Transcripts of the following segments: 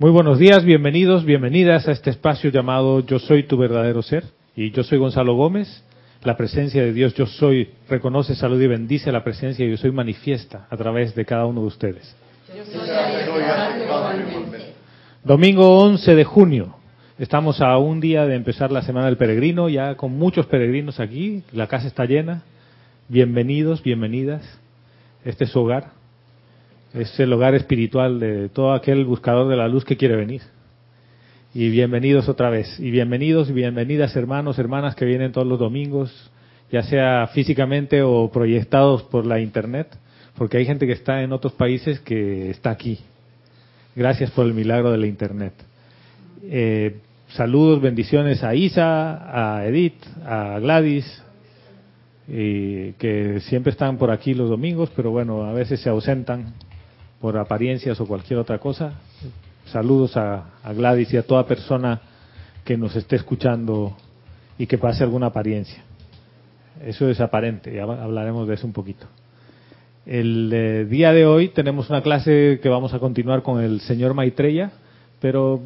Muy buenos días, bienvenidos, bienvenidas a este espacio llamado Yo soy tu verdadero ser. Y yo soy Gonzalo Gómez. La presencia de Dios, yo soy, reconoce, salud y bendice la presencia yo soy manifiesta a través de cada uno de ustedes. Domingo 11 de junio. Estamos a un día de empezar la Semana del Peregrino, ya con muchos peregrinos aquí. La casa está llena. Bienvenidos, bienvenidas. Este es su hogar. Es el hogar espiritual de todo aquel buscador de la luz que quiere venir. Y bienvenidos otra vez. Y bienvenidos y bienvenidas hermanos, hermanas que vienen todos los domingos, ya sea físicamente o proyectados por la internet, porque hay gente que está en otros países que está aquí. Gracias por el milagro de la internet. Eh, saludos, bendiciones a Isa, a Edith, a Gladys, y que siempre están por aquí los domingos, pero bueno, a veces se ausentan por apariencias o cualquier otra cosa. Saludos a, Gladys y a toda persona que nos esté escuchando y que pase alguna apariencia. Eso es aparente, ya hablaremos de eso un poquito. El eh, día de hoy tenemos una clase que vamos a continuar con el señor Maitreya, pero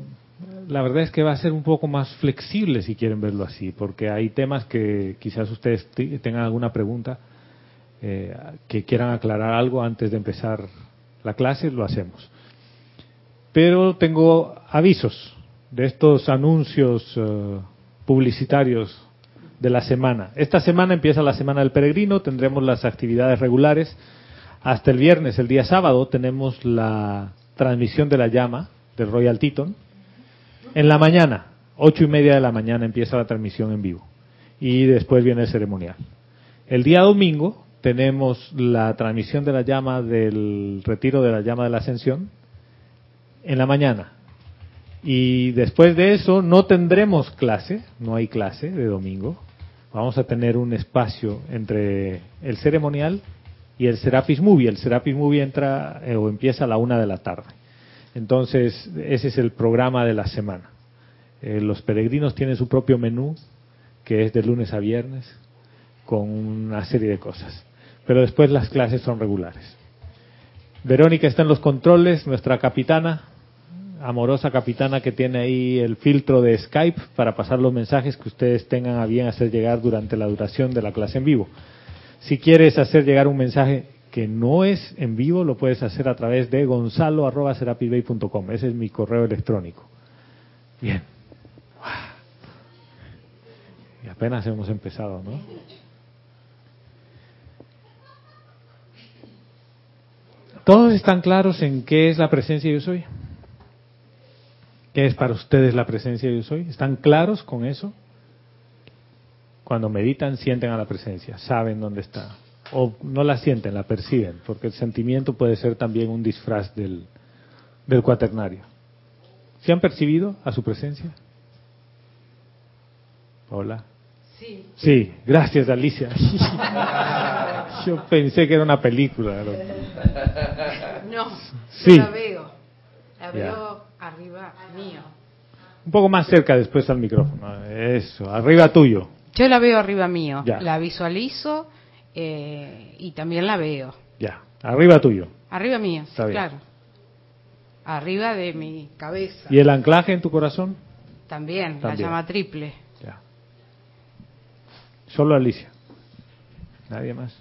la verdad es que va a ser un poco más flexible si quieren verlo así, porque hay temas que quizás ustedes tengan alguna pregunta, eh, que quieran aclarar algo antes de empezar la clase, lo hacemos. Pero tengo avisos de estos anuncios eh, publicitarios de la semana. Esta semana empieza la Semana del Peregrino, tendremos las actividades regulares. Hasta el viernes, el día sábado, tenemos la transmisión de la llama del Royal Teton. En la mañana, ocho y media de la mañana, empieza la transmisión en vivo. Y después viene el ceremonial. El día domingo tenemos la transmisión de la llama del retiro de la llama de la ascensión en la mañana. Y después de eso no tendremos clase, no hay clase de domingo. Vamos a tener un espacio entre el ceremonial y el Serapis Movie. El Serapis Movie entra eh, o empieza a la una de la tarde. Entonces, ese es el programa de la semana. Eh, los peregrinos tienen su propio menú, que es de lunes a viernes, con una serie de cosas pero después las clases son regulares. Verónica está en los controles, nuestra capitana, amorosa capitana que tiene ahí el filtro de Skype para pasar los mensajes que ustedes tengan a bien hacer llegar durante la duración de la clase en vivo. Si quieres hacer llegar un mensaje que no es en vivo, lo puedes hacer a través de gonzalo.com. Ese es mi correo electrónico. Bien. Y apenas hemos empezado, ¿no? ¿Todos están claros en qué es la presencia yo soy? ¿Qué es para ustedes la presencia yo soy? ¿Están claros con eso? Cuando meditan, sienten a la presencia, saben dónde está. O no la sienten, la perciben, porque el sentimiento puede ser también un disfraz del, del cuaternario. ¿Se han percibido a su presencia? Hola. Sí. Sí, gracias Alicia. Yo pensé que era una película. No, sí. la veo. La veo arriba mío. Un poco más cerca después al micrófono. Eso, arriba tuyo. Yo la veo arriba mío. La visualizo eh, y también la veo. Ya, arriba tuyo. Arriba mío, claro. Arriba de mi cabeza. ¿Y el anclaje en tu corazón? También, la llama triple. Ya. Solo Alicia. Nadie más.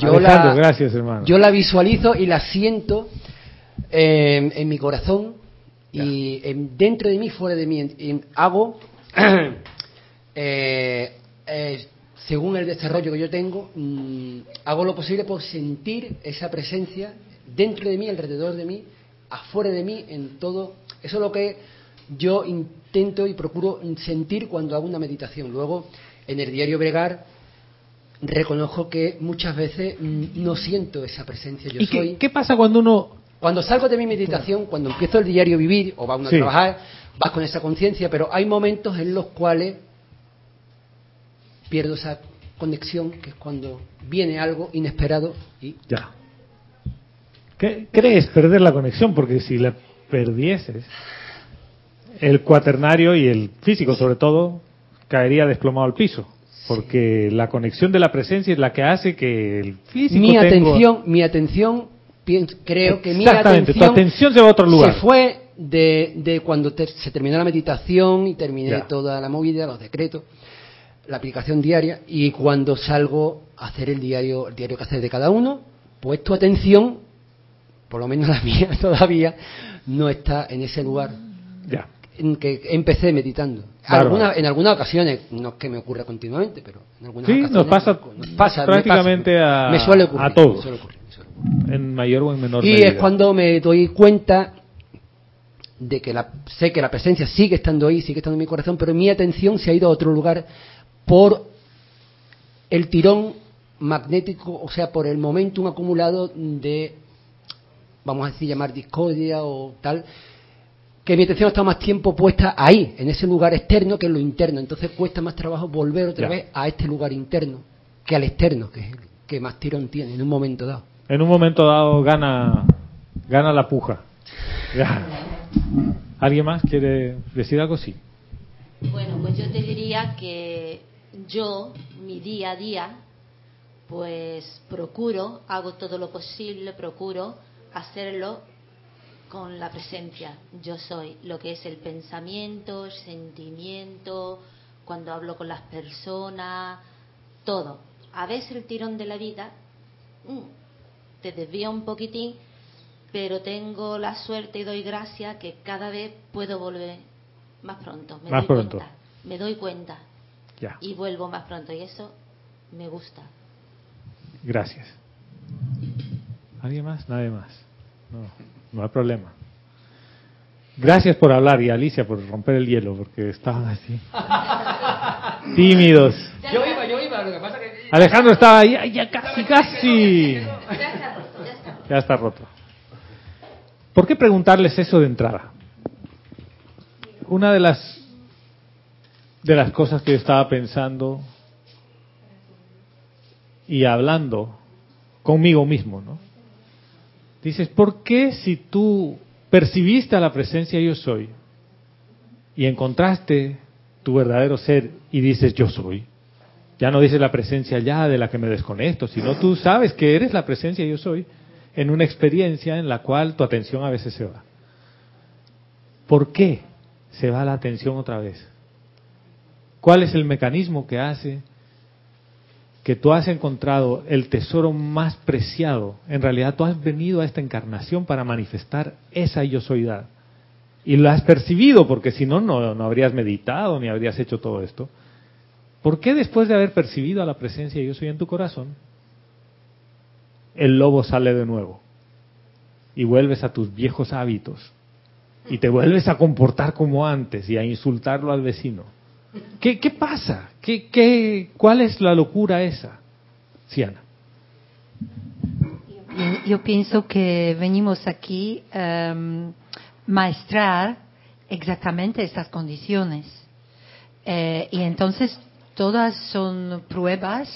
Yo la, gracias, hermano. Yo la visualizo y la siento eh, en mi corazón y dentro de mí, fuera de mí. hago, eh, eh, según el desarrollo que yo tengo, mm, hago lo posible por sentir esa presencia dentro de mí, alrededor de mí, afuera de mí, en todo. Eso es lo que yo intento y procuro sentir cuando hago una meditación. Luego, en el diario Bregar, reconozco que muchas veces mm, no siento esa presencia. Yo ¿Y soy... qué, pasa cuando uno... Cuando salgo de mi meditación, cuando empiezo el diario vivir o va uno a trabajar, vas con esa conciencia, pero hay momentos en los cuales pierdo esa conexión, que es cuando viene algo inesperado y... Ya. ¿Qué crees perder la conexión? Porque si la perdieses, el cuaternario y el físico sobre todo caería desplomado al piso porque la conexión de la presencia es la que hace que el físico mi atención mi atención creo que mi atención, atención se va a otro lugar. Se fue de, de cuando se terminó la meditación y terminé toda la movida, los decretos, la aplicación diaria, y cuando salgo a hacer el diario, el diario que hacer de cada uno, pues tu atención, por lo menos la mía todavía, no está en ese lugar ya. En que empecé meditando. en algunas ocasiones, no es que me ocurra continuamente, pero en algunas sí, ocasiones. Nos pasa, prácticamente a, me suele ocurrir, a todos. En mayor o en menor y medida. Y es cuando me doy cuenta de que la, sé que la presencia sigue estando ahí, sigue estando en mi corazón, pero mi atención se ha ido a otro lugar por el tirón magnético, o sea, por el momentum acumulado de, vamos a decir, llamar discordia o tal, que mi atención está más tiempo puesta ahí, en ese lugar externo que en lo interno. Entonces cuesta más trabajo volver otra vez a este lugar interno que al externo, que es el que más tirón tiene en un momento dado. En un momento dado gana, gana la puja. ¿Alguien más quiere decir algo? Sí. Bueno, pues yo te diría que yo, mi día a día, pues procuro, hago todo lo posible, procuro hacerlo con la presencia. Yo soy lo que es el pensamiento, el sentimiento, cuando hablo con las personas, todo. A veces el tirón de la vida mm, te desvía un poquitín, pero tengo la suerte y doy gracias que cada vez puedo volver más pronto. Me más doy pronto. Cuenta, me doy cuenta. Y vuelvo más pronto y eso me gusta. Gracias. ¿Alguien más? Nadie más. No, no hay problema. Gracias por hablar y Alicia por romper el hielo porque estaban así. Tímidos. Yo iba, yo iba, lo que pasa que... Alejandro estaba ahí, ya casi, casi. Ya está roto. ¿Por qué preguntarles eso de entrada? Una de las de las cosas que yo estaba pensando y hablando conmigo mismo, ¿no? Dices, ¿por qué si tú percibiste a la presencia yo soy y encontraste tu verdadero ser y dices yo soy? Ya no dices la presencia ya de la que me desconecto, sino tú sabes que eres la presencia yo soy en una experiencia en la cual tu atención a veces se va. ¿Por qué se va la atención otra vez? ¿Cuál es el mecanismo que hace que tú has encontrado el tesoro más preciado? En realidad tú has venido a esta encarnación para manifestar esa yo soydad. Y lo has percibido, porque si no, no, habrías meditado ni habrías hecho todo esto. ¿Por qué después de haber percibido la presencia yo soy en tu corazón, el lobo sale de nuevo y vuelves a tus viejos hábitos y te vuelves a comportar como antes y a insultarlo al vecino? ¿Qué, pasa? ¿Qué, qué, ¿Cuál es la locura esa, Siana? Yo, pienso que venimos aquí um, maestrar exactamente estas condiciones. Eh, y entonces todas son pruebas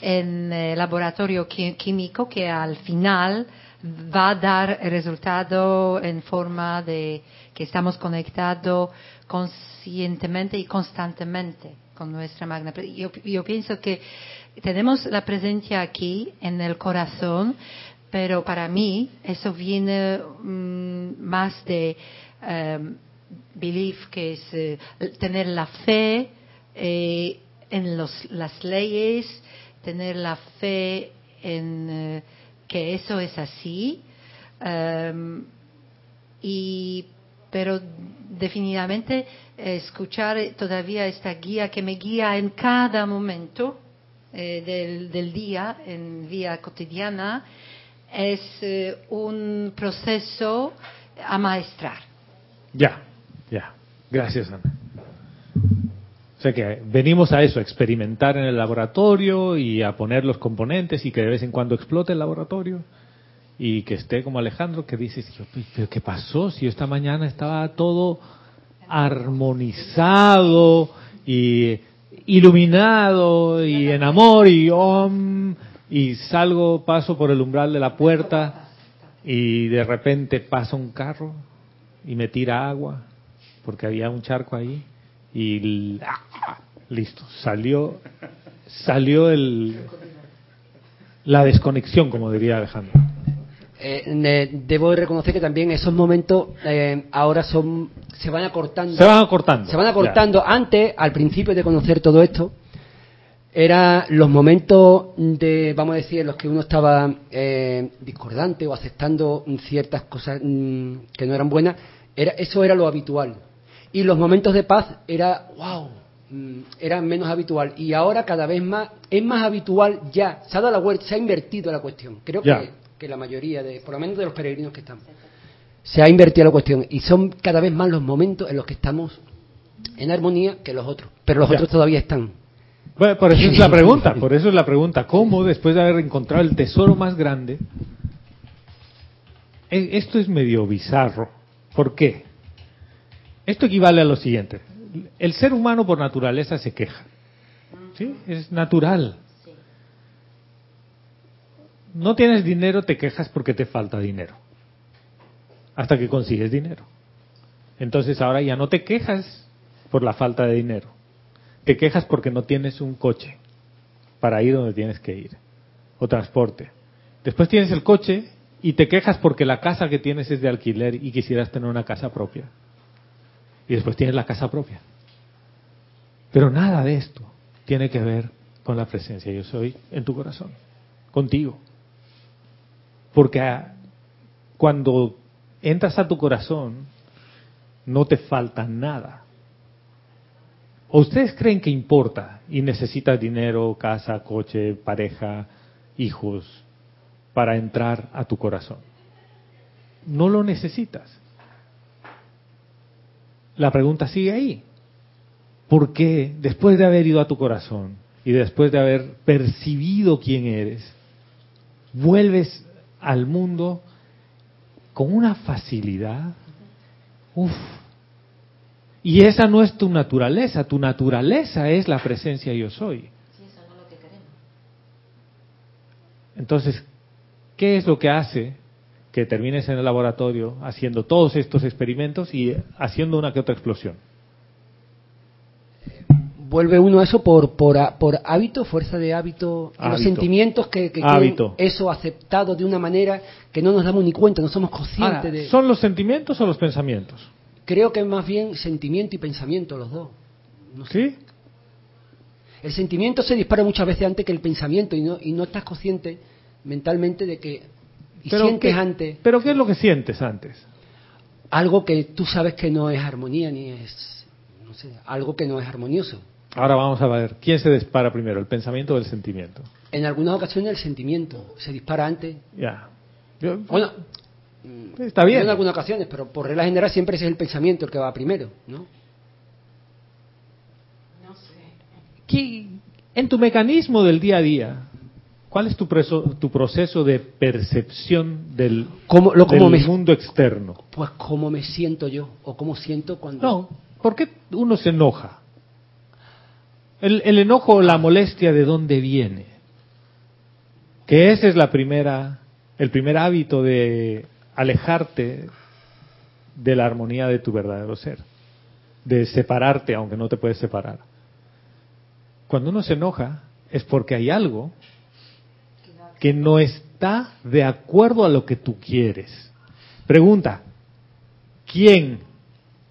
en el laboratorio químico que al final va a dar resultado en forma de que estamos conectados conscientemente y constantemente con nuestra magna. Yo, yo pienso que tenemos la presencia aquí en el corazón, pero para mí eso viene mm, más de um, belief, que es eh, tener la fe eh, en los, las leyes, tener la fe en eh, que eso es así. Um, y pero definitivamente escuchar todavía esta guía que me guía en cada momento eh, del, día, en vía cotidiana, es eh, un proceso a maestrar. Ya, ya. Gracias, Ana. O sea que venimos a eso, a experimentar en el laboratorio y a poner los componentes y que de vez en cuando explote el laboratorio y que esté como Alejandro que dice, pero ¿qué pasó? Si esta mañana estaba todo armonizado y iluminado y en amor y om y salgo, paso por el umbral de la puerta y de repente pasa un carro y me tira agua porque había un charco ahí y listo, salió salió el la desconexión, como diría Alejandro. Eh, debo reconocer que también esos momentos eh, ahora son se van acortando. Se van acortando. Se van Ya. acortando. Antes, al principio de conocer todo esto, eran los momentos de, vamos a decir, en los que uno estaba eh, discordante o aceptando ciertas cosas mm, que no eran buenas, era, eso era lo habitual. Y los momentos de paz era, wow, mm, era menos habitual. Y ahora cada vez más, es más habitual ya, se ha dado la vuelta, se ha invertido la cuestión. Creo Ya. que, que la mayoría, de, por lo menos de los peregrinos que estamos, se ha invertido la cuestión. Y son cada vez más los momentos en los que estamos en armonía que los otros. Pero los Ya. otros todavía están. Bueno, por eso es la pregunta, por eso es la pregunta. ¿Cómo después de haber encontrado el tesoro más grande? E- Esto es medio bizarro. ¿Por qué? Esto equivale a lo siguiente. El ser humano por naturaleza se queja. ¿Sí? Es natural. No tienes dinero, te quejas porque te falta dinero. Hasta que consigues dinero. Entonces ahora ya no te quejas por la falta de dinero. Te quejas porque no tienes un coche para ir donde tienes que ir. O transporte. Después tienes el coche y te quejas porque la casa que tienes es de alquiler y quisieras tener una casa propia. Y después tienes la casa propia. Pero nada de esto tiene que ver con la presencia yo soy en tu corazón, contigo. Porque ah, cuando entras a tu corazón, no te falta nada. ¿O ustedes creen que importa y necesitas dinero, casa, coche, pareja, hijos para entrar a tu corazón? No lo necesitas. La pregunta sigue ahí. ¿Por qué después de haber ido a tu corazón y después de haber percibido quién eres, vuelves al mundo con una facilidad? Uf, y esa no es tu naturaleza, tu naturaleza es la presencia yo soy. Entonces, ¿qué es lo que hace que termines en el laboratorio haciendo todos estos experimentos y haciendo una que otra explosión? Vuelve uno a eso por, por, por hábito, fuerza de hábito, los sentimientos que, que Hábito. eso aceptado de una manera que no nos damos ni cuenta, no somos conscientes Ahora, de... ¿Son los sentimientos o los pensamientos? Creo que es más bien sentimiento y pensamiento los dos. No sé. ¿Sí? El sentimiento se dispara muchas veces antes que el pensamiento y no, y no estás consciente mentalmente de que y sientes ¿qué, antes pero ¿qué es lo que sientes antes? algo que tú sabes que no es armonía ni es no sé, algo que no es armonioso. Ahora vamos a ver, ¿quién se dispara primero, el pensamiento o el sentimiento? En algunas ocasiones el sentimiento se dispara antes. Ya. Yo- Bueno, está no bien. en algunas ocasiones, pero por regla general siempre ese es el pensamiento el que va primero, ¿no? ¿Qué- en tu mecanismo del día a día, ¿cuál es tu, preso- tu proceso de percepción del, ¿Cómo- lo- cómo del me- mundo externo? Pues cómo me siento yo o cómo siento cuando No, ¿por qué uno se enoja? El, el enojo o la molestia de dónde viene. Que ese es la primera, el primer hábito de alejarte de la armonía de tu verdadero ser, de separarte aunque no te puedes separar. Cuando uno se enoja es porque hay algo que no está de acuerdo a lo que tú quieres. Pregunta, ¿quién,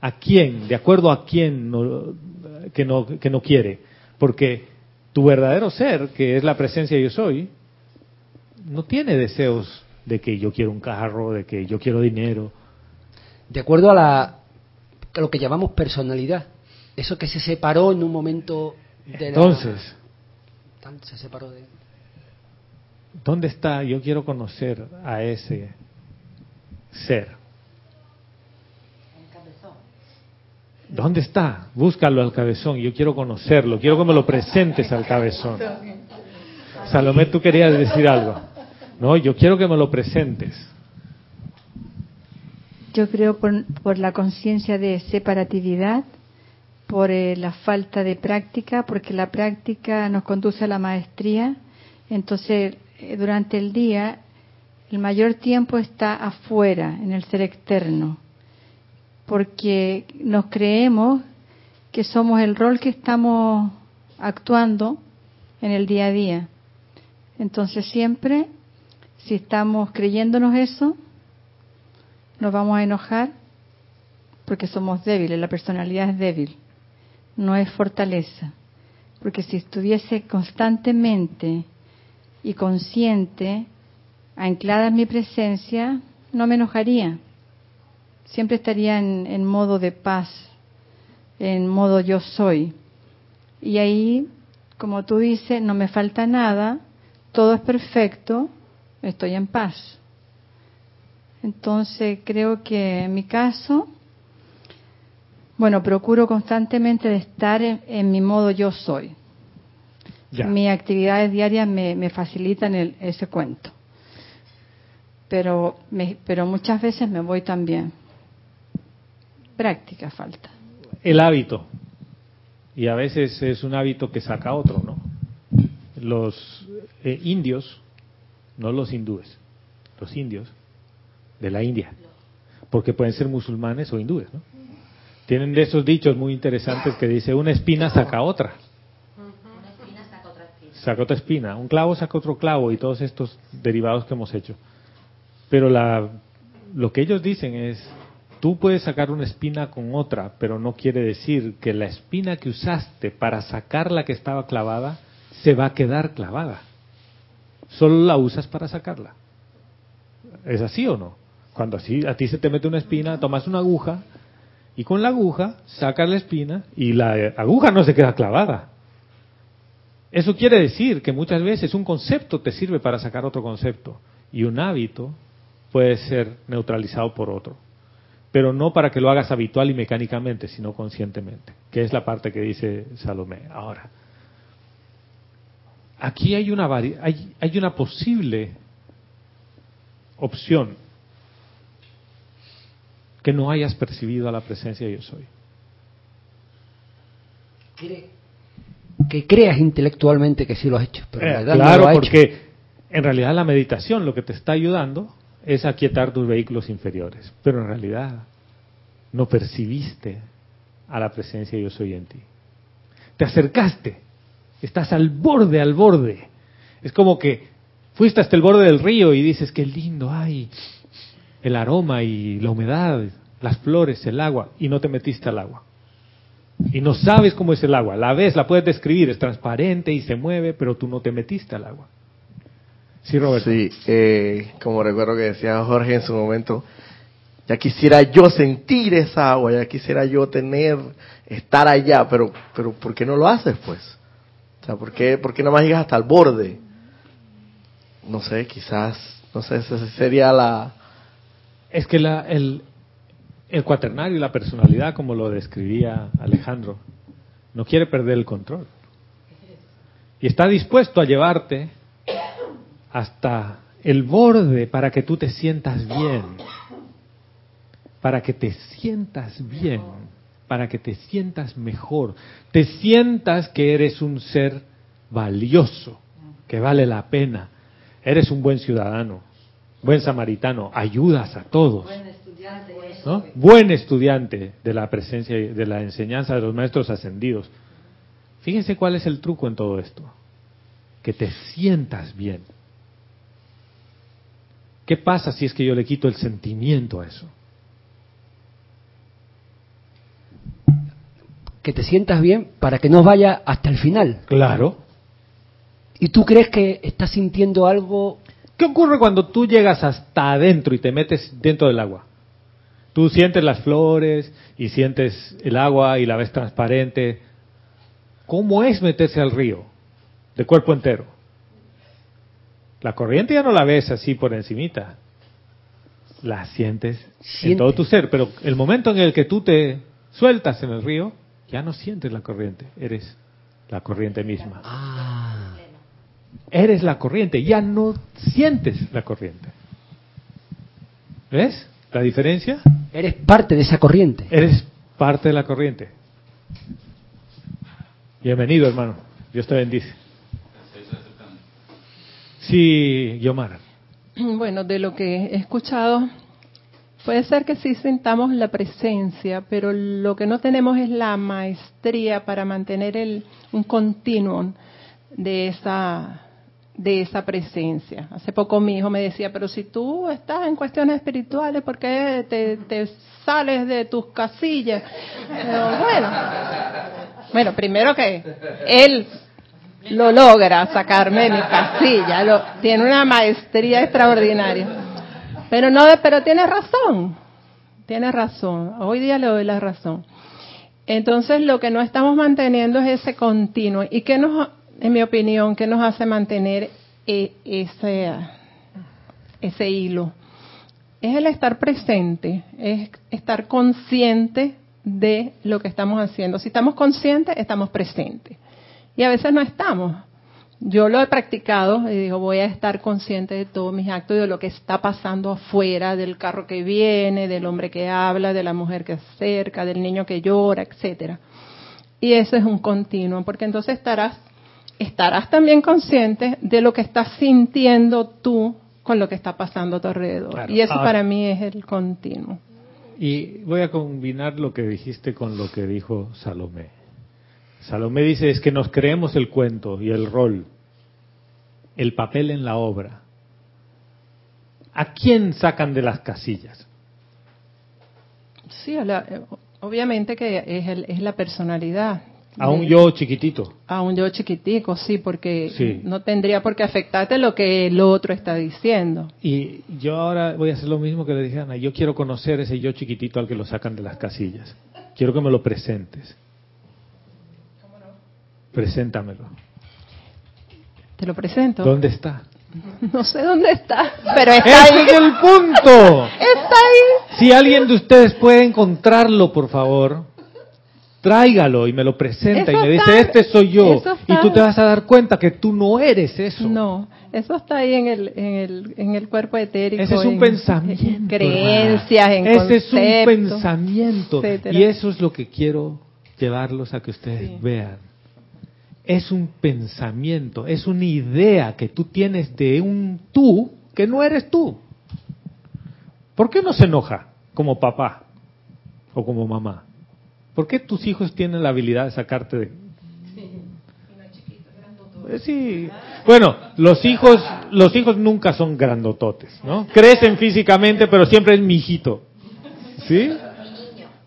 a quién, de acuerdo a quién no- que, no, que no quiere? Porque tu verdadero ser, que es la presencia yo soy, no tiene deseos de que yo quiero un carro, de que yo quiero dinero. de acuerdo a, la, a lo que llamamos personalidad. Eso que se separó en un momento de la... Entonces, se separó de... ¿dónde está? Yo quiero conocer a ese ser. ¿Dónde está? Búscalo al cabezón. Yo quiero conocerlo. Quiero que me lo presentes al cabezón. Salomé, tú querías decir algo. No, yo quiero que me lo presentes. Yo creo por, la conciencia de separatividad, por eh, la falta de práctica, porque la práctica nos conduce a la maestría. Entonces, eh, durante el día, el mayor tiempo está afuera, en el ser externo, porque nos creemos que somos el rol que estamos actuando en el día a día. Entonces, siempre Si estamos creyéndonos eso, nos vamos a enojar porque somos débiles, la personalidad es débil, no es fortaleza. Porque si estuviese constantemente y consciente, anclada en mi presencia, no me enojaría. Siempre estaría en, en modo de paz, en modo yo soy. Y ahí, como tú dices, no me falta nada, todo es perfecto, estoy en paz. Entonces creo que en mi caso, bueno, procuro constantemente de estar en, mi modo yo soy. Mis actividades diarias me, facilitan ese cuento. Pero, pero muchas veces me voy también. Práctica falta. El hábito. Y a veces es un hábito que saca otro, ¿no? Los eh, indios, no los hindúes, los indios de la India, porque pueden ser musulmanes o hindúes, ¿no? Tienen de esos dichos muy interesantes que dice, una espina saca otra. Saca otra espina, un clavo saca otro clavo y todos estos derivados que hemos hecho. Pero la, lo que ellos dicen es, tú puedes sacar una espina con otra, pero no quiere decir que la espina que usaste para sacar la que estaba clavada se va a quedar clavada. Solo la usas para sacarla. ¿Es así o no? Cuando así a ti se te mete una espina, tomas una aguja y con la aguja sacas la espina y la aguja no se queda clavada. Eso quiere decir que muchas veces un concepto te sirve para sacar otro concepto y un hábito puede ser neutralizado por otro. Pero no para que lo hagas habitual y mecánicamente, sino conscientemente, que es la parte que dice Salomé. Ahora, aquí hay una, hay, hay una posible opción que no hayas percibido a la presencia de yo soy. Que creas intelectualmente que sí lo has hecho, pero eh, claro, porque en realidad la meditación lo que te está ayudando es aquietar tus vehículos inferiores, pero en realidad no percibiste a la presencia de yo soy en ti. Te acercaste, estás al borde, al borde. Es como que fuiste hasta el borde del río y dices, qué lindo, ay, el aroma y la humedad, las flores, el agua, y no te metiste al agua. Y no sabes cómo es el agua. La ves, la puedes describir, es transparente y se mueve, pero tú no te metiste al agua. Sí, Roberto. Sí, eh, como recuerdo que decía Jorge en su momento, ya quisiera yo sentir esa agua, ya quisiera yo tener, estar allá, pero, pero ¿por qué no lo haces pues? O sea, ¿por qué, por qué no más llegas hasta el borde? No sé, quizás, no sé, esa sería la, es que la, el, el cuaternario y la personalidad, como lo describía Alejandro, no quiere perder el control. Y está dispuesto a llevarte hasta el borde para que tú te sientas bien. Para que te sientas bien. Para que te sientas mejor. Te sientas que eres un ser valioso, que vale la pena. Eres un buen ciudadano buen samaritano, ayudas a todos. Buen estudiante, ¿no? Buen estudiante de la presencia y de la enseñanza de los maestros ascendidos. Fíjense cuál es el truco en todo esto. Que te sientas bien. ¿Qué pasa si es que yo le quito el sentimiento a eso? Que te sientas bien para que no vaya hasta el final. Claro. ¿Y tú crees que estás sintiendo algo ¿Qué ocurre cuando tú llegas hasta adentro y te metes dentro del agua? Tú sientes las flores y sientes el agua y la ves transparente. ¿Cómo es meterse al río de cuerpo entero? La corriente ya no la ves así por encimita. La sientes en todo tu ser, pero el momento en el que tú te sueltas en el río, ya no sientes la corriente, eres la corriente misma. Ah. Eres la corriente, ya no sientes la corriente. ¿Ves la diferencia? Eres parte de esa corriente. Eres parte de la corriente. Bienvenido, hermano. Dios te bendice. Sí, Yomar. Bueno, de lo que he escuchado, puede ser que sí sentamos la presencia, pero lo que no tenemos es la maestría para mantener el, un continuum de esa de esa presencia. Hace poco mi hijo me decía, pero si tú estás en cuestiones espirituales, ¿por qué te, te sales de tus casillas? Bueno, bueno, primero que él lo logra sacarme de mi casilla, tiene una maestría extraordinaria. Pero no, pero tiene razón, tiene razón. Hoy día le doy la razón. Entonces lo que no estamos manteniendo es ese continuo. ¿Y qué nos, en mi opinión, qué nos hace mantener e, ese, ese hilo? Es el estar presente, es estar consciente de lo que estamos haciendo. Si estamos conscientes, estamos presentes. Y a veces no estamos. Yo lo he practicado y digo, voy a estar consciente de todos mis actos, de lo que está pasando afuera, del carro que viene, del hombre que habla, de la mujer que acerca, del niño que llora, etcétera. Y eso es un continuo, porque entonces estarás estarás también consciente de lo que estás sintiendo tú con lo que está pasando a tu alrededor. y eso para mí es el continuo. Y voy a combinar lo que dijiste con lo que dijo Salomé. Salomé dice es que nos creemos el cuento y el rol, el papel en la obra. ¿A quién sacan de las casillas? Sí, obviamente que es, es la personalidad. A un yo chiquitito. A un yo chiquitico, sí, porque no tendría por qué afectarte lo que el otro está diciendo. Y yo ahora voy a hacer lo mismo que le dije a Ana. Yo quiero conocer ese yo chiquitito al que lo sacan de las casillas. Quiero que me lo presentes. Preséntamelo. Te lo presento. ¿Dónde está? No sé dónde está, pero está ahí. es el punto. Está ahí. Si alguien de ustedes puede encontrarlo, por favor, tráigalo y me lo presenta y me dice, este soy yo. Y tú te vas a dar cuenta que tú no eres eso. No, eso está ahí en el, en el, en el cuerpo etérico. Ese es un pensamiento. En creencias, en Ese es un pensamiento. Y eso es lo que quiero llevarlos a que ustedes vean es un pensamiento, es una idea que tú tienes de un tú que no eres tú. ¿Por qué no se enoja como papá o como mamá? ¿Por qué tus hijos tienen la habilidad de sacarte de... Sí. Bueno, los hijos, los hijos nunca son grandototes, ¿no? Crecen físicamente, pero siempre es mi hijito. ¿Sí?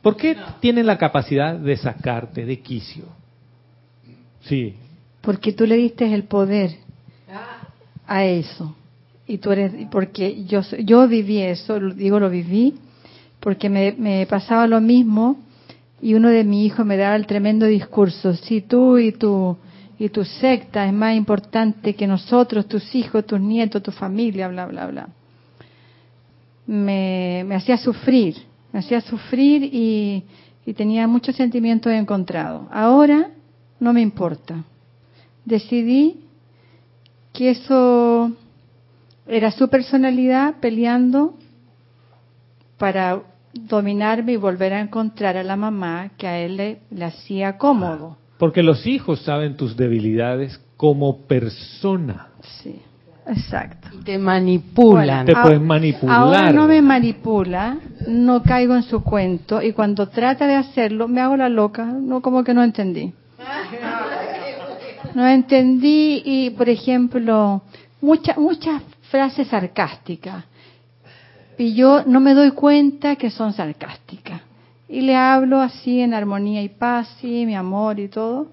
¿Por qué tienen la capacidad de sacarte de quicio? Sí. Porque tú le diste el poder a eso. Y tú eres, porque yo, yo viví eso, digo lo viví, porque me, me pasaba lo mismo y uno de mis hijos me daba el tremendo discurso, si tú y tu, y tu secta es más importante que nosotros, tus hijos, tus nietos, tu familia, bla, bla, bla. Me, me hacía sufrir, me hacía sufrir y, y tenía muchos sentimientos encontrados. Ahora no me importa. Decidí que eso era su personalidad peleando para dominarme y volver a encontrar a la mamá que a él le, hacía cómodo. Porque los hijos saben tus debilidades como persona. Sí, exacto. Y te manipulan. te pueden manipular. Ahora no me manipula, no caigo en su cuento y cuando trata de hacerlo me hago la loca, no como que no entendí. No entendí y, por ejemplo, muchas muchas frases sarcásticas. Y yo no me doy cuenta que son sarcásticas. Y le hablo así en armonía y paz, sí, mi amor y todo.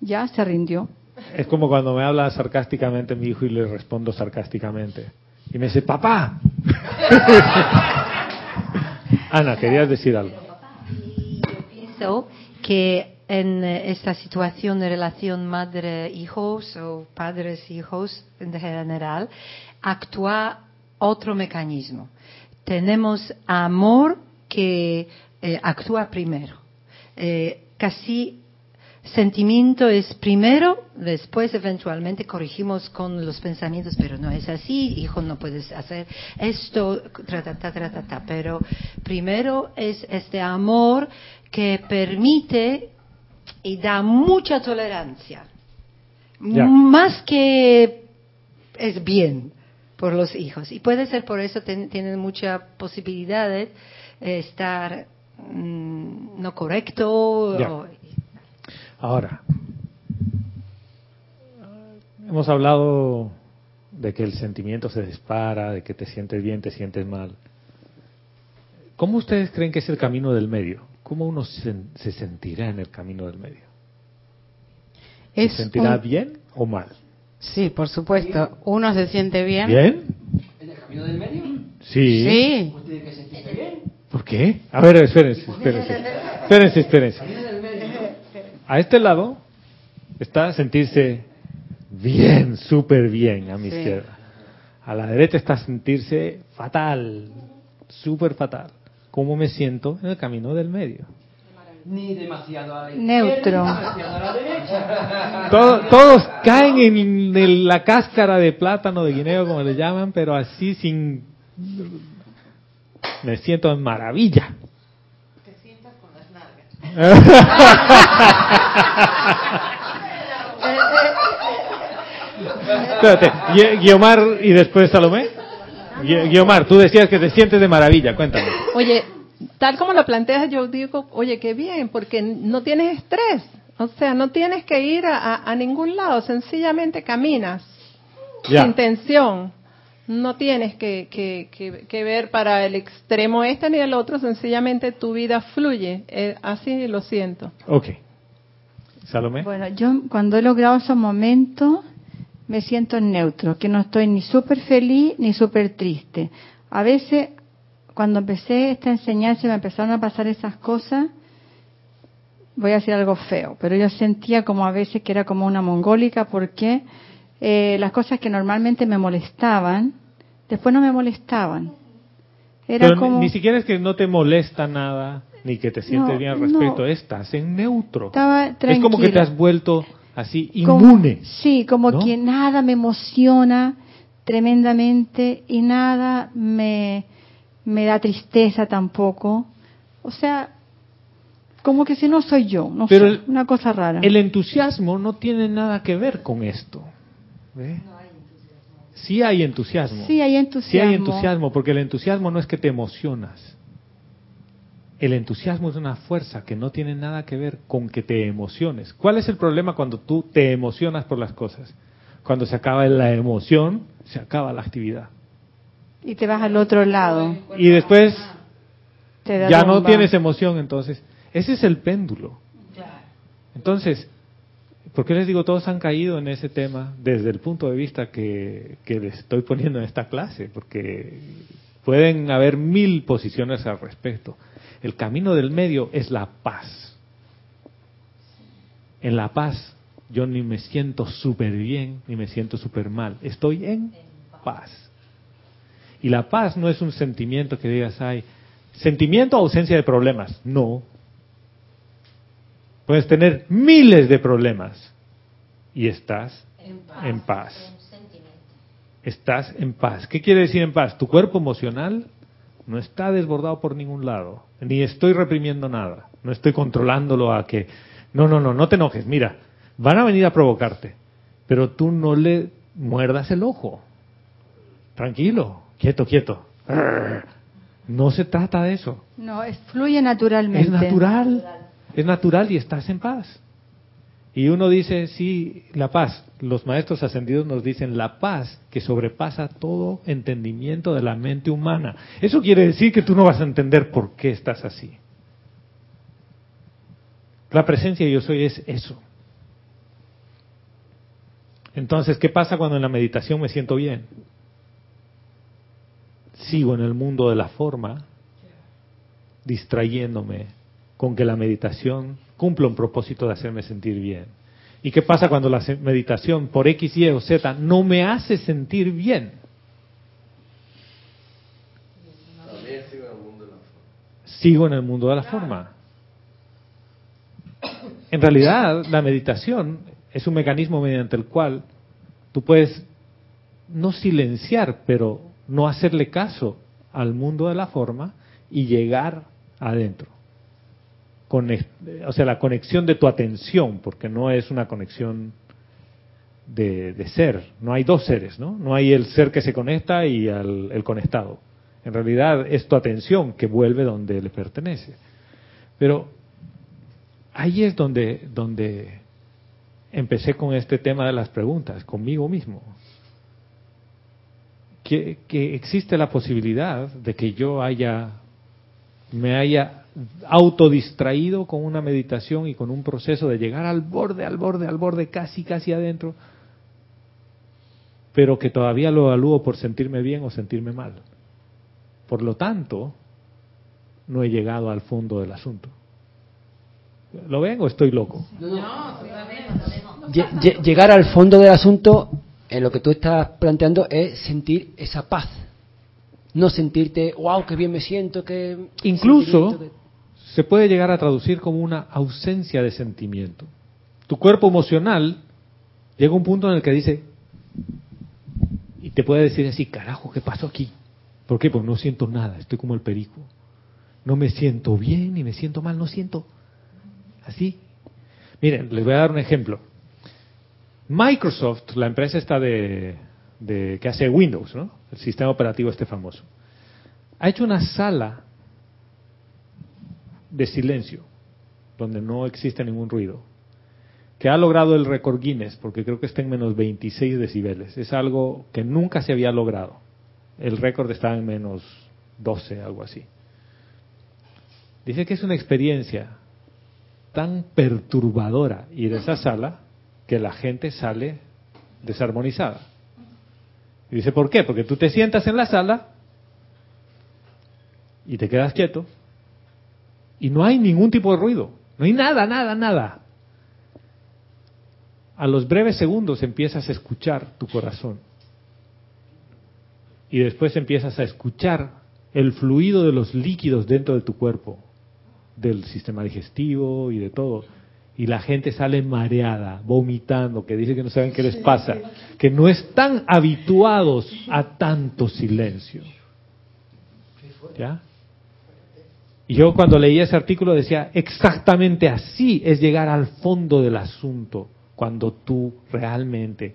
Ya se rindió. Es como cuando me habla sarcásticamente mi hijo y le respondo sarcásticamente. Y me dice, papá. Ana, querías decir algo. Yo pienso que en eh, esta situación de relación madre-hijos o padres-hijos en general, actúa otro mecanismo. Tenemos amor que eh, actúa primero. Eh, casi sentimiento es primero, después eventualmente corregimos con los pensamientos, pero no es así, hijo, no puedes hacer esto, pero primero es este amor que permite y da mucha tolerancia. Más que es bien por los hijos. Y puede ser por eso tienen mucha posibilidad de estar mm, no correcto. Ahora, hemos hablado de que el sentimiento se dispara, de que te sientes bien, te sientes mal. ¿Cómo ustedes creen que es el camino del medio? ¿Cómo uno se, se sentirá en el camino del medio? ¿Se Es sentirá un- bien o mal? Sí, por supuesto. Uno se siente bien. ¿Bien? ¿En el camino del medio? Sí. Sí. Tiene que sentirse bien. ¿Por qué? A ver, espérense, espérense. Espérense, espérense. A este lado está sentirse bien, súper bien a mi Sí. izquierda. A la derecha está sentirse fatal, súper fatal. ¿Cómo me siento en el camino del medio? Ni demasiado a la Neutro. izquierda, ni demasiado a la derecha. Todo- todos caen en el- la cáscara de plátano de guineo, como le llaman, pero así sin... Me siento en maravilla. Espérate, Gui- Guiomar y después Salomé. Gui- Guiomar, tú decías que te sientes de maravilla, cuéntame. Oye, tal como lo planteas, yo digo, oye, qué bien, porque no tienes estrés. O sea, no tienes que ir a, a- a ningún lado, sencillamente caminas. Ya. Sin tensión. No tienes que, que- que- que ver para el extremo este ni el otro, sencillamente tu vida fluye. Eh, así lo siento. Ok. Salomé. Bueno, yo cuando he logrado esos momentos me siento en neutro, que no estoy ni súper feliz ni súper triste. A veces, cuando empecé esta enseñanza y me empezaron a pasar esas cosas, voy a decir algo feo, pero yo sentía como a veces que era como una mongólica porque eh, las cosas que normalmente me molestaban, después no me molestaban. Era Pero ni- como... ni, siquiera es que no te molesta nada, ni que te sientes No, bien al respecto. no. Estás en neutro. Estaba es como que te has vuelto así Como- inmune. sí, como ¿no? que nada me emociona tremendamente y nada me, me da tristeza tampoco. O sea, como que si no soy yo, no Pero sé, una cosa rara. El entusiasmo no tiene nada que ver con esto. ¿ve? Sí hay entusiasmo. sí, hay Sí entusiasmo. hay entusiasmo, porque el entusiasmo no es que te emocionas. El entusiasmo es una fuerza que no tiene nada que ver con que te emociones. ¿Cuál es el problema cuando tú te emocionas por las cosas? Cuando se acaba la emoción, se acaba la actividad. Y te vas al otro lado. Y después Te ya no tienes emoción, entonces. Ese es el péndulo. Entonces, ¿por qué les digo todos han caído en ese tema desde el punto de vista que, que les estoy poniendo en esta clase? Porque pueden haber mil posiciones al respecto. El camino del medio es la paz. En la paz yo ni me siento súper bien ni me siento súper mal. Estoy en paz. Y la paz no es un sentimiento que digas, ay, sentimiento o ausencia de problemas. No. Puedes tener miles de problemas y estás en paz. Estás en paz. ¿Qué quiere decir en paz? Tu cuerpo emocional no está desbordado por ningún lado, ni estoy reprimiendo nada, no estoy controlándolo a que, no, no, no, no te enojes, mira, van a venir a provocarte, pero tú no le muerdas el ojo. Tranquilo, quieto, quieto. No se trata de eso. No, es, fluye naturalmente. Es natural, es natural y estás en paz. Y uno dice, sí, la paz. Los maestros ascendidos nos dicen la paz que sobrepasa todo entendimiento de la mente humana. Eso quiere decir que tú no vas a entender por qué estás así. La presencia de yo soy es eso. Entonces, ¿qué pasa cuando en la meditación me siento bien? Sigo en el mundo de la forma, distrayéndome con que la meditación cumpla un propósito de hacerme sentir bien. ¿Y qué pasa cuando la meditación por X, Y o Z no me hace sentir bien? Sigo en el mundo de la forma. En realidad, la meditación es un mecanismo mediante el cual tú puedes no silenciar, pero no hacerle caso al mundo de la forma y llegar adentro. O sea, la conexión de tu atención, porque no es una conexión de, de ser, no hay dos seres, ¿no? No hay el ser que se conecta y el conectado. En realidad es tu atención que vuelve donde le pertenece. Pero ahí es donde, donde empecé con este tema de las preguntas, conmigo mismo. que, que existe la posibilidad de que yo haya, me haya autodistraído con una meditación y con un proceso de llegar al borde, al borde, al borde, casi, casi adentro, pero que todavía lo evalúo por sentirme bien o sentirme mal. Por lo tanto, no he llegado al fondo del asunto. ¿Lo ven o estoy loco? Lle- lle- Llegar al fondo del asunto, en lo que tú estás planteando, es sentir esa paz. No sentirte, wow, qué bien me siento, que Incluso se puede llegar a traducir como una ausencia de sentimiento. Tu cuerpo emocional llega a un punto en el que dice, y te puede decir así, carajo, ¿qué pasó aquí? ¿Por qué? Pues no siento nada, estoy como el perico. No me siento bien ni me siento mal, no siento así. Miren, les voy a dar un ejemplo. Microsoft, la empresa esta de, de- que hace Windows, ¿no? El sistema operativo este famoso, ha hecho una sala de silencio donde no existe ningún ruido, que ha logrado el récord Guinness, porque creo que está en menos 26 decibeles. Es algo que nunca se había logrado. El récord está en menos 12, algo así. Dice que es una experiencia tan perturbadora ir a esa sala que la gente sale desarmonizada. Y dice, ¿por qué? Porque tú te sientas en la sala y te quedas quieto y no hay ningún tipo de ruido, no hay nada, nada, nada. A los breves segundos empiezas a escuchar tu corazón y después empiezas a escuchar el fluido de los líquidos dentro de tu cuerpo, del sistema digestivo y de todo. Y la gente sale mareada, vomitando, que dice que no saben qué les pasa, que no están habituados a tanto silencio. ¿Ya? Y yo cuando leí ese artículo decía, exactamente así es llegar al fondo del asunto, cuando tú realmente,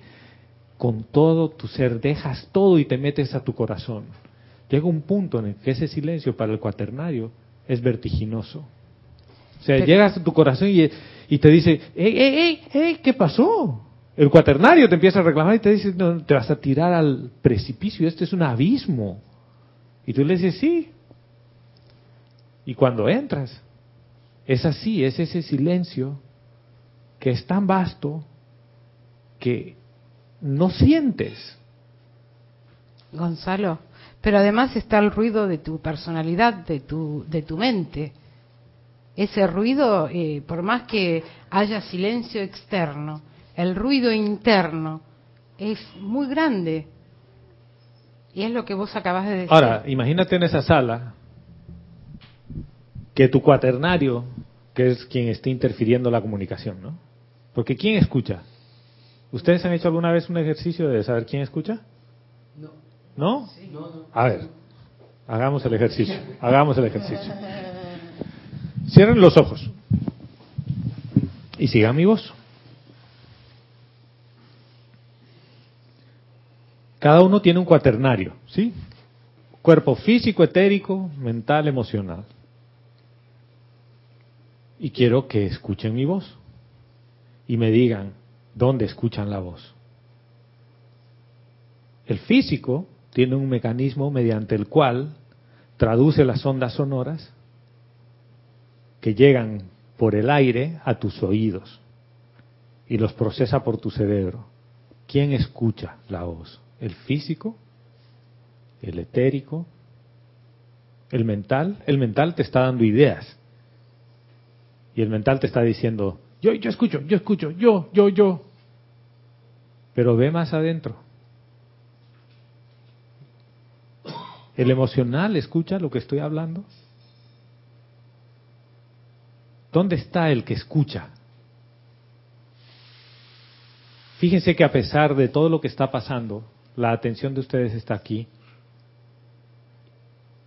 con todo tu ser, dejas todo y te metes a tu corazón. Llega un punto en el que ese silencio para el cuaternario es vertiginoso. O sea, Pero- llegas a tu corazón y, y te dice, ¡Ey, ey, ey, ey! ¿Qué pasó? El cuaternario te empieza a reclamar y te dice, no, te vas a tirar al precipicio, este es un abismo. Y tú le dices, sí. Y cuando entras, es así, es ese silencio que es tan vasto que no sientes. Gonzalo, pero además está el ruido de tu personalidad, de tu, de tu mente. Ese ruido, eh, por más que haya silencio externo, el ruido interno es muy grande. Y es lo que vos acabas de decir. Ahora, imagínate en esa sala que tu cuaternario, que es quien esté interfiriendo la comunicación, ¿no? Porque ¿quién escucha? ¿Ustedes han hecho alguna vez un ejercicio de saber quién escucha? No. ¿No? No, no. A ver, hagamos el ejercicio, hagamos el ejercicio. Cierren los ojos y sigan mi voz. Cada uno tiene un cuaternario, ¿sí? Cuerpo físico, etérico, mental, emocional. Y quiero que escuchen mi voz y me digan dónde escuchan la voz. El físico tiene un mecanismo mediante el cual traduce las ondas sonoras que llegan por el aire a tus oídos y los procesa por tu cerebro. ¿Quién escucha la voz? ¿El físico? ¿El etérico? ¿El mental? El mental te está dando ideas. Y el mental te está diciendo, yo, yo escucho, yo escucho, yo, yo, yo. Pero ve más adentro. ¿El emocional escucha lo que estoy hablando? ¿Dónde está el que escucha? Fíjense que a pesar de todo lo que está pasando, la atención de ustedes está aquí.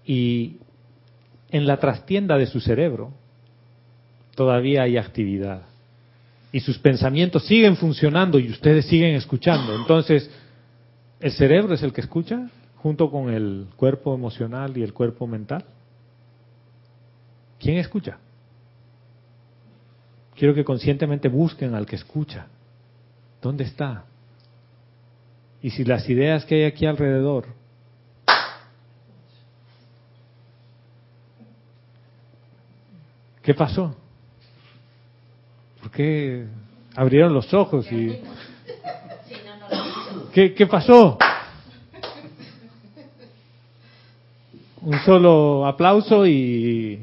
Y en la trastienda de su cerebro todavía hay actividad. Y sus pensamientos siguen funcionando y ustedes siguen escuchando. Entonces, ¿el cerebro es el que escucha junto con el cuerpo emocional y el cuerpo mental? ¿Quién escucha? Quiero que conscientemente busquen al que escucha. ¿Dónde está? Y si las ideas que hay aquí alrededor ¿Qué pasó? ¿Por qué abrieron los ojos y... ¿Qué, qué pasó? Un solo aplauso y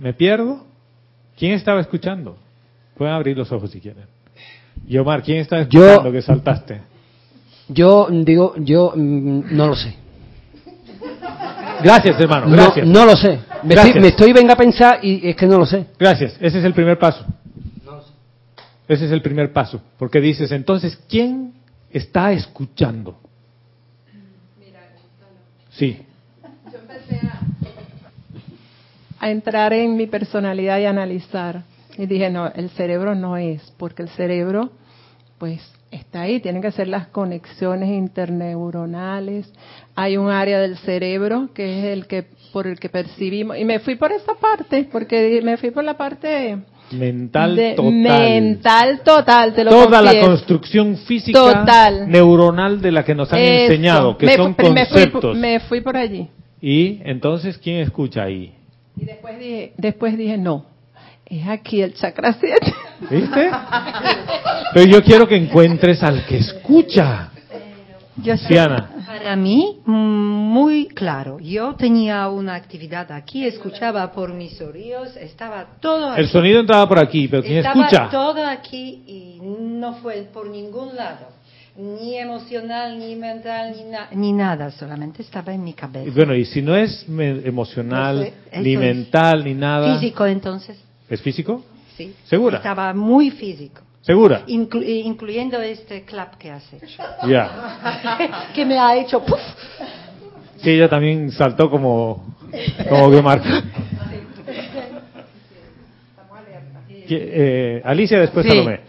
me pierdo. ¿Quién estaba escuchando? Pueden abrir los ojos si quieren. Y Omar, ¿quién estaba Yo- escuchando que saltaste? Yo digo, yo mm, no lo sé. Gracias, hermano. No, Gracias. no lo sé. Me Gracias. estoy, me estoy venga a pensar y es que no lo sé. Gracias. Ese es el primer paso. Ese es el primer paso. Porque dices, entonces, ¿quién está escuchando? Sí. a entrar en mi personalidad y analizar. Y dije, no, el cerebro no es, porque el cerebro, pues, está ahí, tienen que ser las conexiones interneuronales. Hay un área del cerebro que es el que por el que percibimos. Y me fui por esa parte, porque me fui por la parte Mental de- total. mental total, te lo Toda la construcción física Total. neuronal de la que nos han Eso. enseñado, que Me son fu- me fui- conceptos. me fui por allí. Y entonces, ¿quién escucha ahí? Y después dije, después dije, no, es aquí el chakra 7. ¿Viste? Pero yo quiero que encuentres al que escucha. Yo Diana. Para mí, muy claro. Yo tenía una actividad aquí, escuchaba por mis oídos, estaba todo aquí. El sonido entraba por aquí, pero ¿quién Estaba escucha? todo aquí y no fue por ningún lado. Ni emocional, ni mental, ni, na- ni nada. Solamente estaba en mi Y cabeza. Bueno, y si no es me- emocional, No sé, ni mental, ni nada. Físico, entonces. ¿Es físico? Sí. ¿Segura? Estaba muy físico. ¿Segura? Inclu- eh, incluyendo este clap que has hecho. Ya. que me ha hecho ¡puf! Sí, ella también saltó como, como Guiomar. Eh, Alicia, después Sí. Salomé.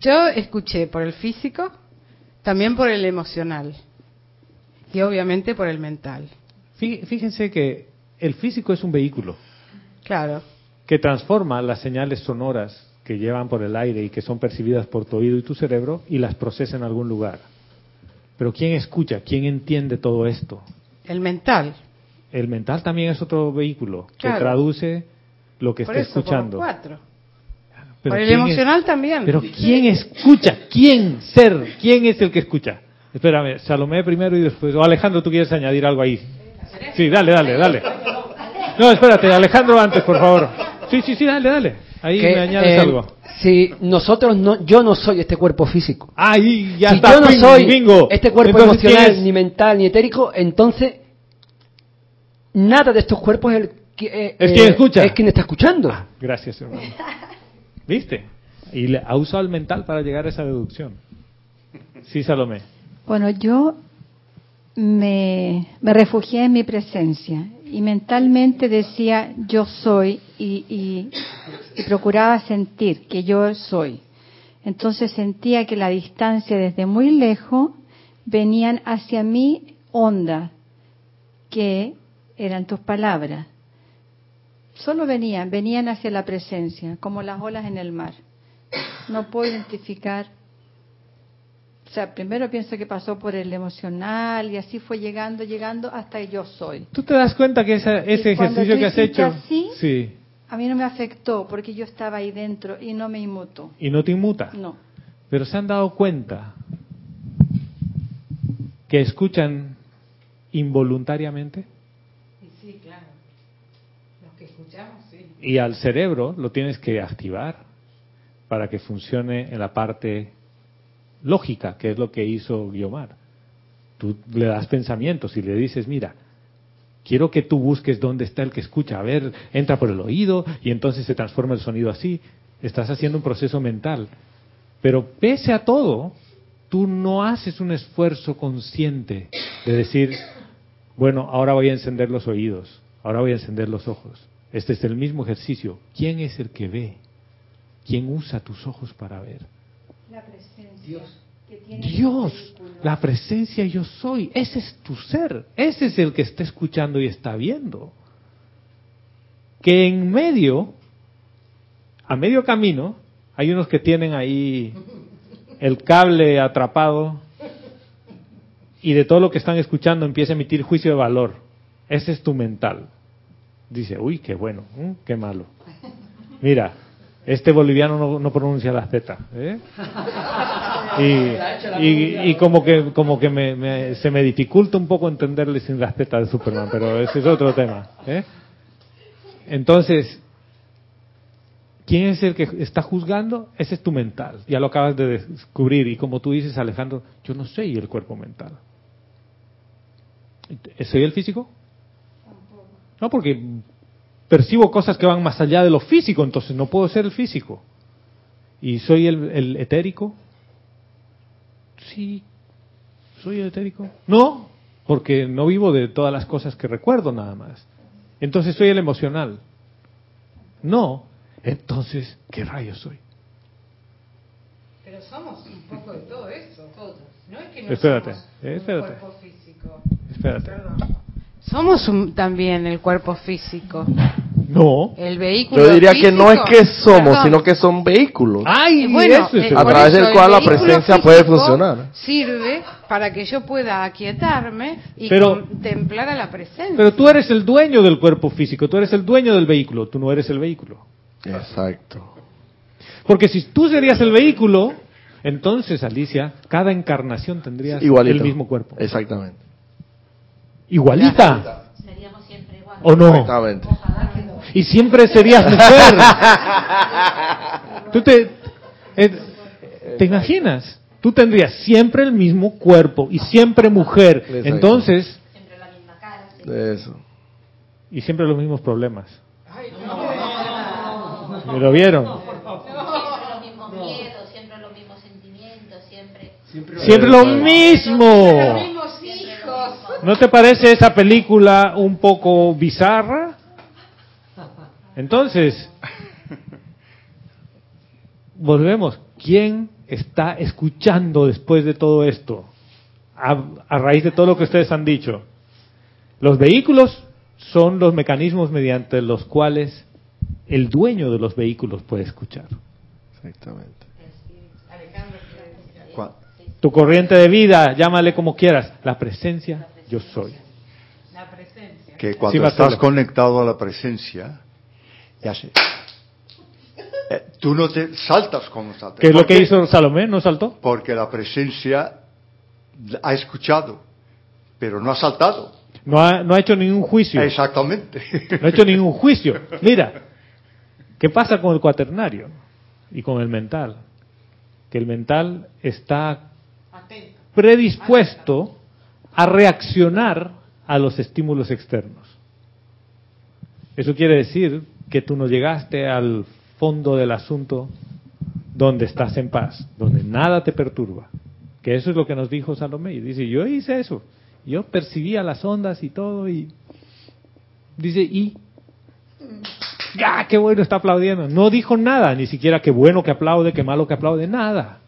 Yo escuché por el físico, también por el emocional y obviamente por el mental. Fí- Fíjense que el físico es un vehículo Claro. que transforma las señales sonoras que llevan por el aire y que son percibidas por tu oído y tu cerebro y las procesa en algún lugar. Pero ¿quién escucha? ¿Quién entiende todo esto? El mental. El mental también es otro vehículo que traduce lo que Por está eso, por escuchando. cuatro. Pero por el ¿quién es- emocional también. Pero ¿quién escucha? ¿Quién ser? ¿Quién es el que escucha? Espérame, Salomé primero y después. O Alejandro, ¿tú quieres añadir algo ahí? Sí, dale, dale, dale. No, espérate, Alejandro antes, por favor. Sí, sí, sí, dale, dale. Ahí Que, me añades eh, algo. Si nosotros no, yo no soy este cuerpo físico. Ahí, ya si está. yo no soy bingo. este cuerpo Entonces, ¿quién emocional, es? ni mental, ni etérico, entonces nada de estos cuerpos es el que, eh, Es eh, quien escucha. Es quien está escuchando. Gracias, hermano. ¿Viste? Y le ha usado el mental para llegar a esa deducción. Sí, Salomé. Bueno, yo me, me refugié en mi presencia y mentalmente decía yo soy y, y- procuraba sentir que yo soy. Entonces sentía que la distancia desde muy lejos venían hacia mí ondas que eran tus palabras. Solo venían, venían hacia la presencia, como las olas en el mar. No puedo identificar o sea, primero pienso que pasó por el emocional y así fue llegando, llegando hasta yo soy. ¿Tú te das cuenta que esa- ese ejercicio tú que has hecho... así, Sí. A mí no me afectó porque yo estaba ahí dentro y no me inmutó. Y no te inmuta. No. Pero se han dado cuenta que escuchan involuntariamente Sí, claro. Los que escuchamos, sí. y al cerebro lo tienes que activar para que funcione en la parte lógica, que es lo que hizo Guiomar. Tú le das pensamientos y le dices, mira, quiero que tú busques dónde está el que escucha. A ver, entra por el oído y entonces se transforma el sonido así. Estás haciendo un proceso mental. Pero pese a todo, tú no haces un esfuerzo consciente de decir, bueno, ahora voy a encender los oídos, ahora voy a encender los ojos. Este es el mismo ejercicio. ¿Quién es el que ve? ¿Quién usa tus ojos para ver? La presencia. Dios. La presencia yo soy, ese es tu ser, ese es el que está escuchando y está viendo. Que en medio, a medio camino, hay unos que tienen ahí el cable atrapado y de todo lo que están escuchando empieza a emitir juicio de valor. Ese es tu mental. Dice, uy, qué bueno, qué malo. Mira, este boliviano no, no pronuncia la Z. ¿eh? Y, y, y como que, como que me, me- se me dificulta un poco entenderle sin la Z de Superman, pero ese es otro tema. ¿eh? Entonces, ¿quién es el que está juzgando? Ese es tu mental. Ya lo acabas de descubrir. Y como tú dices, Alejandro, yo no soy el cuerpo mental. ¿Soy el físico? No, porque percibo cosas que van más allá de lo físico, entonces no puedo ser el físico. ¿Y soy el, el etérico? Sí, soy el etérico. No, porque no vivo de todas las cosas que recuerdo nada más. Entonces soy el emocional. No, entonces, ¿qué rayos soy? Pero somos un poco de todo eso. No es que no Espérate, somos un espérate. cuerpo físico. Espérate. Somos un- también el cuerpo físico. No. El vehículo Yo diría que no es físico- que somos, Perdón. sino que son vehículos. ¡Ay! Bueno, eso es eh, el- A través del el cual la presencia puede físico funcionar. Sirve para que yo pueda aquietarme y Pero- contemplar a la presencia. Pero tú eres el dueño del cuerpo físico, tú eres el dueño del vehículo, tú no eres el vehículo. Exacto. Porque si tú serías el vehículo, entonces, Alicia, cada encarnación tendría el mismo cuerpo. Exactamente. Igualita. Seríamos siempre igual. ¿O no? Exactamente. Y siempre serías mujer. Tú te, eh, te imaginas, tú tendrías siempre el mismo cuerpo y siempre mujer. Entonces, Siempre la misma cara. Eso. y siempre los mismos problemas. ¿Me lo vieron? Siempre los mismos miedos, siempre los mismos sentimientos, siempre. Siempre lo mismo. ¿No te parece esa película un poco bizarra? Entonces, volvemos. ¿Quién está escuchando después de todo esto? A, a raíz de todo lo que ustedes han dicho. Los vehículos son los mecanismos mediante los cuales el dueño de los vehículos puede escuchar. Exactamente. Tu corriente de vida, llámale como quieras. La presencia, yo soy. que Sí, cuando Marcelo. estás conectado a la presencia, ya sé. Eh, tú no te saltas como saltas. ¿Qué es lo ¿Por que qué? hizo Salomé? ¿No saltó? Porque la presencia ha escuchado, pero no ha saltado. No ha, no ha hecho ningún juicio. Exactamente. No ha hecho ningún juicio. Mira, ¿qué pasa con el cuaternario y con el mental? Que el mental está predispuesto a reaccionar a los estímulos externos. Eso quiere decir que tú no llegaste al fondo del asunto donde estás en paz, donde nada te perturba. Que eso es lo que nos dijo Salomé. Y dice, yo hice eso. Yo percibía las ondas y todo y dice, y ¡Ah, qué bueno está aplaudiendo! No dijo nada, ni siquiera qué bueno que aplaude, qué malo que aplaude, nada.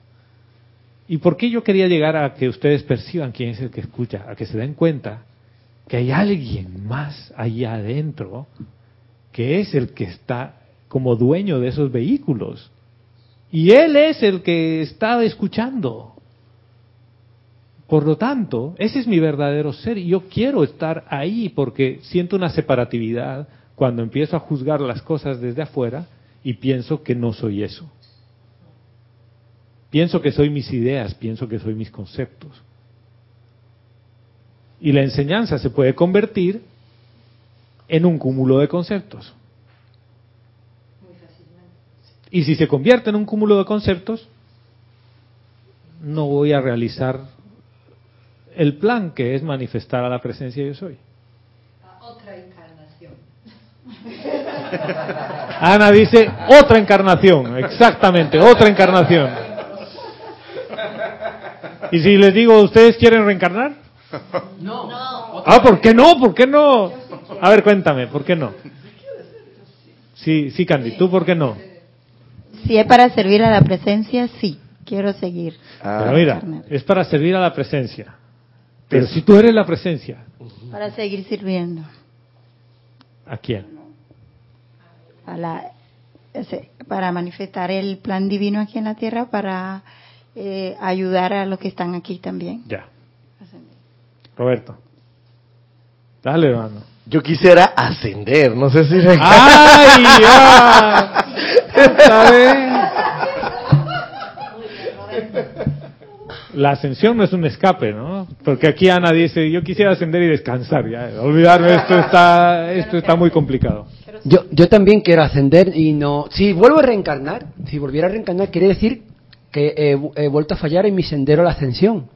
¿Y por qué yo quería llegar a que ustedes perciban quién es el que escucha, a que se den cuenta que hay alguien más allá adentro que es el que está como dueño de esos vehículos? Y él es el que está escuchando. Por lo tanto, ese es mi verdadero ser y yo quiero estar ahí porque siento una separatividad cuando empiezo a juzgar las cosas desde afuera y pienso que no soy eso. Pienso que soy mis ideas, pienso que soy mis conceptos. Y la enseñanza se puede convertir en un cúmulo de conceptos. Y si se convierte en un cúmulo de conceptos, no voy a realizar el plan que es manifestar a la presencia yo soy. Otra encarnación. Ana dice otra encarnación, exactamente, otra encarnación. Y si les digo, ¿ustedes quieren reencarnar? No. Ah, ¿por qué no? ¿Por qué no? A ver, cuéntame, ¿por qué no? Sí, sí, Candy, ¿tú por qué no? Si es para servir a la presencia, sí, quiero seguir. Pero mira, es para servir a la presencia. Pero si tú eres la presencia, Para seguir sirviendo. ¿a quién? A la, ese- para manifestar el plan divino aquí en la tierra, para eh, ayudar a los que están aquí también. Ya. Roberto. Dale, hermano. Yo quisiera ascender, no sé si... ¡Ay! ya! Otra vez. La ascensión no es un escape, ¿no? Porque aquí Ana dice, yo quisiera ascender y descansar, ya, olvidarme, esto está, esto está muy complicado. Yo, yo también quiero ascender y no. Si vuelvo a reencarnar, si volviera a reencarnar, quiere decir que he, he vuelto a fallar en mi sendero a la ascensión.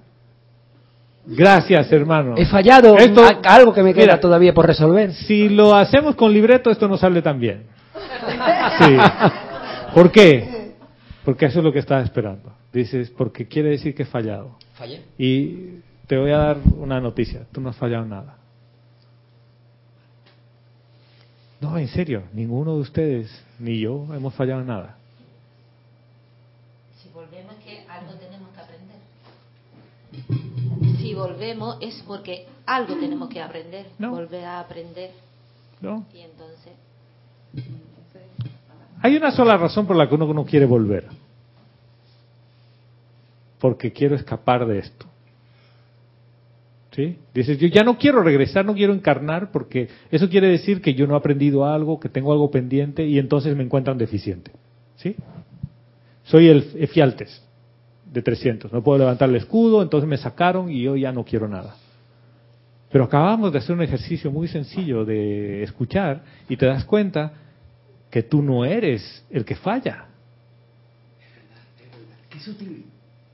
Gracias, hermano. He fallado Esto- algo que me queda Mira, todavía por resolver. Si lo hacemos con libreto, esto no sale tan bien. Sí. ¿Por qué? Porque eso es lo que estaba esperando. Dices, porque quiere decir que he fallado. Fallé. Y te voy a dar una noticia. Tú no has fallado nada. No, en serio, ninguno de ustedes, ni yo, hemos fallado en nada. Si volvemos que algo tenemos que aprender. Si volvemos es porque algo tenemos que aprender. No. Volver a aprender. ¿No? Y entonces, Hay una sola razón por la que uno no quiere volver. Porque quiero escapar de esto. ¿Sí? Dices, yo ya no quiero regresar, no quiero encarnar, porque eso quiere decir que yo no he aprendido algo, que tengo algo pendiente y entonces me encuentran deficiente. ¿Sí? Soy el Efialtes de 300, no puedo levantar el escudo, entonces me sacaron y yo ya no quiero nada. Pero acabamos de hacer un ejercicio muy sencillo de escuchar y te das cuenta que tú no eres el que falla.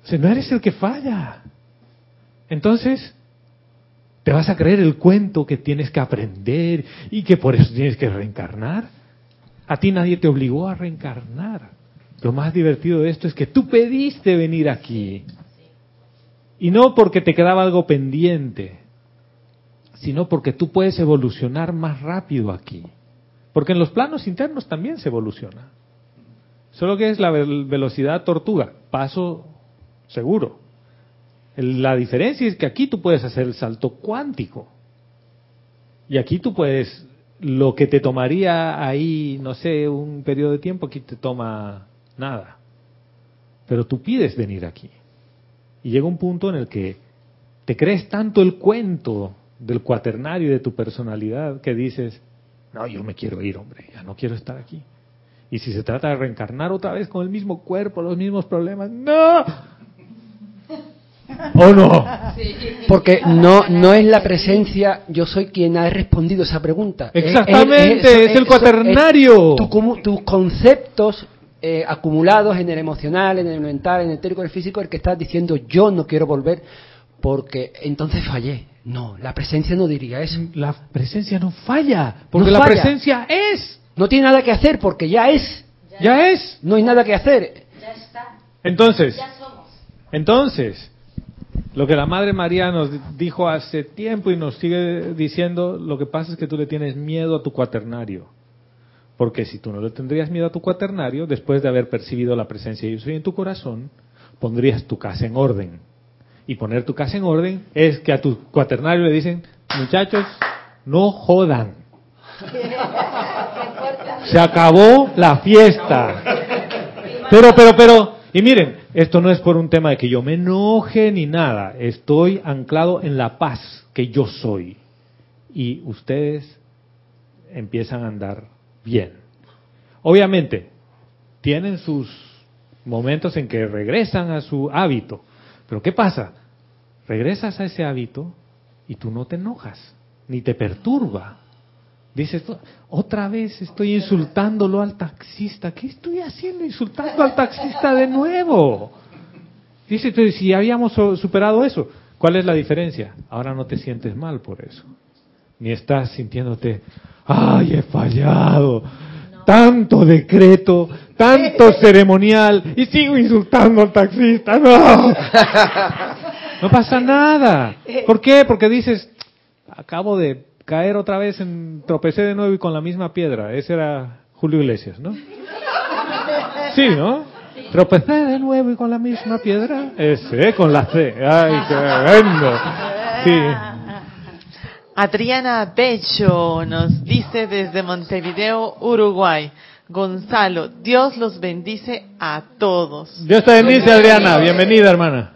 O sea, no eres el que falla. Entonces, ¿te vas a creer el cuento que tienes que aprender y que por eso tienes que reencarnar? A ti nadie te obligó a reencarnar. Lo más divertido de esto es que tú pediste venir aquí. Y no porque te quedaba algo pendiente, sino porque tú puedes evolucionar más rápido aquí. Porque en los planos internos también se evoluciona. Solo que es la vel- velocidad tortuga, paso seguro. La diferencia es que aquí tú puedes hacer el salto cuántico. Y aquí tú puedes, lo que te tomaría ahí, no sé, un periodo de tiempo, aquí te toma nada. Pero tú pides venir aquí. Y llega un punto en el que te crees tanto el cuento del cuaternario y de tu personalidad que dices, no, yo me quiero ir, hombre, ya no quiero estar aquí. Y si se trata de reencarnar otra vez con el mismo cuerpo, los mismos problemas, no. ¿O no? Porque no, no es la presencia, yo soy quien ha respondido esa pregunta. Es- es- Exactamente, eso- es el cuaternario. es tu comu- tus conceptos eh, acumulados en el emocional, en el mental, en el etérico, en el físico, el que estás diciendo yo no quiero volver porque entonces fallé. No, la presencia no diría eso. La presencia no falla, porque No la presencia es, No tiene nada que hacer porque ya es. ya es. No hay nada que hacer. ya está, Entonces, ya somos. entonces, lo que la Madre María nos dijo hace tiempo y nos sigue diciendo, lo que pasa es que tú le tienes miedo a tu cuaternario. Porque si tú no le tendrías miedo a tu cuaternario, después de haber percibido la presencia de yo en tu corazón, pondrías tu casa en orden. Y poner tu casa en orden es que a tu cuaternario le dicen, muchachos, no jodan. Se acabó la fiesta. Pero, pero, pero, y miren, esto no es por un tema de que yo me enoje ni nada. Estoy anclado en la paz que yo soy. Y ustedes empiezan a andar bien. Obviamente, tienen sus momentos en que regresan a su hábito. Pero ¿qué pasa? Regresas a ese hábito y tú no te enojas, ni te perturba. Dices, otra vez estoy insultándolo al taxista. ¿Qué estoy haciendo insultando al taxista de nuevo? Dice, entonces, si habíamos superado eso, ¿cuál es la diferencia? Ahora no te sientes mal por eso. Ni estás sintiéndote, ay, he fallado. Tanto decreto, tanto ceremonial, y sigo insultando al taxista. No. No pasa nada. ¿Por qué? Porque dices, acabo de caer otra vez, en, tropecé de nuevo y con la misma piedra. Ese era Julio Iglesias, ¿no? Sí, ¿no? Tropecé de nuevo y con la misma piedra. Ese, con la C. Ay, qué tremendo. Sí. Adriana Bello nos dice desde Montevideo, Uruguay. Gonzalo, Dios los bendice a todos. Dios te bendice, Adriana. Bienvenida, hermana.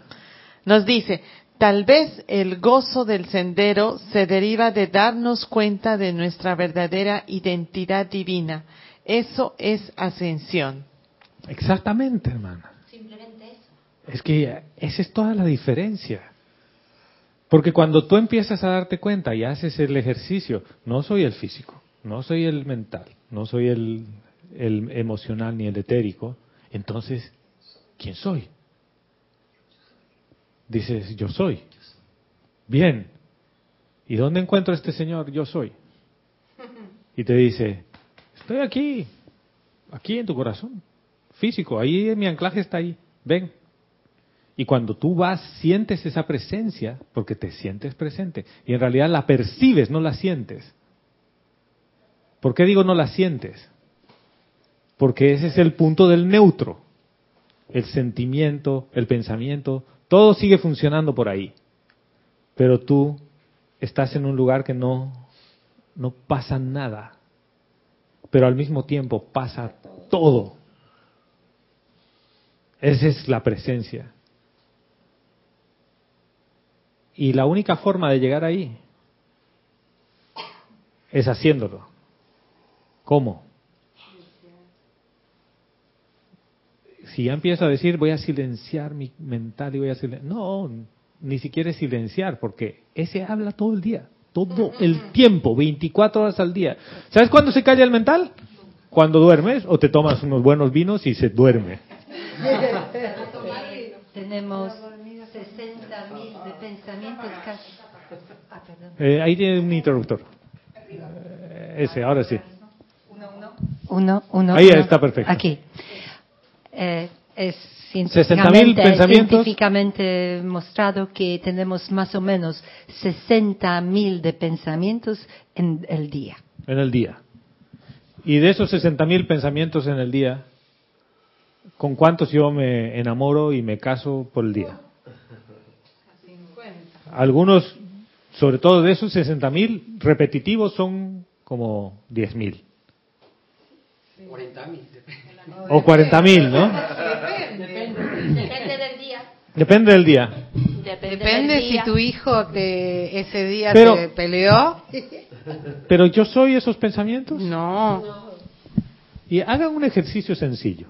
Nos dice, tal vez el gozo del sendero se deriva de darnos cuenta de nuestra verdadera identidad divina, Eso es ascensión. Exactamente, hermana. Simplemente eso. Es que esa es toda la diferencia. Porque cuando tú empiezas a darte cuenta y haces el ejercicio, no soy el físico, no soy el mental, no soy el, emocional ni el etérico, entonces, ¿quién soy? Dices, yo soy. Bien. ¿Y dónde encuentro este Señor? Yo soy. Y te dice, estoy aquí, aquí en tu corazón, físico, ahí mi anclaje está ahí, ven. Y cuando tú vas, sientes esa presencia, porque te sientes presente, y en realidad la percibes, no la sientes. ¿Por qué digo no la sientes? Porque ese es el punto del neutro. El sentimiento, el pensamiento, todo sigue funcionando por ahí. Pero tú estás en un lugar que no, no pasa nada. Pero al mismo tiempo pasa todo. Esa es la presencia. Y la única forma de llegar ahí es haciéndolo. ¿Cómo? Si ya empiezo a decir voy a silenciar mi mental y voy a silenciar... No, ni siquiera es silenciar, porque ese habla todo el día, todo el tiempo, 24 horas al día. ¿Sabes cuándo se calla el mental? Cuando duermes o te tomas unos buenos vinos y se duerme. Tenemos 60.000 de pensamientos casi. Ah, perdón. Eh, ahí tiene un interruptor. Eh, ese, ahora sí. Uno, uno, Ahí uno. está perfecto. Aquí. Eh, es 60.000 científicamente, pensamientos. científicamente mostrado que tenemos más o menos 60.000 de pensamientos en el día. En el día. Y de esos 60.000 pensamientos en el día, ¿con cuántos yo me enamoro y me caso por el día? Algunos, sobre todo de esos 60.000 repetitivos, son como 10.000 40.000. o 40.000, ¿no? Depende del día. Depende del día. Depende, Depende del si tu hijo te, ese día Pero- te peleó. Pero yo soy esos pensamientos. No. Y hagan un ejercicio sencillo.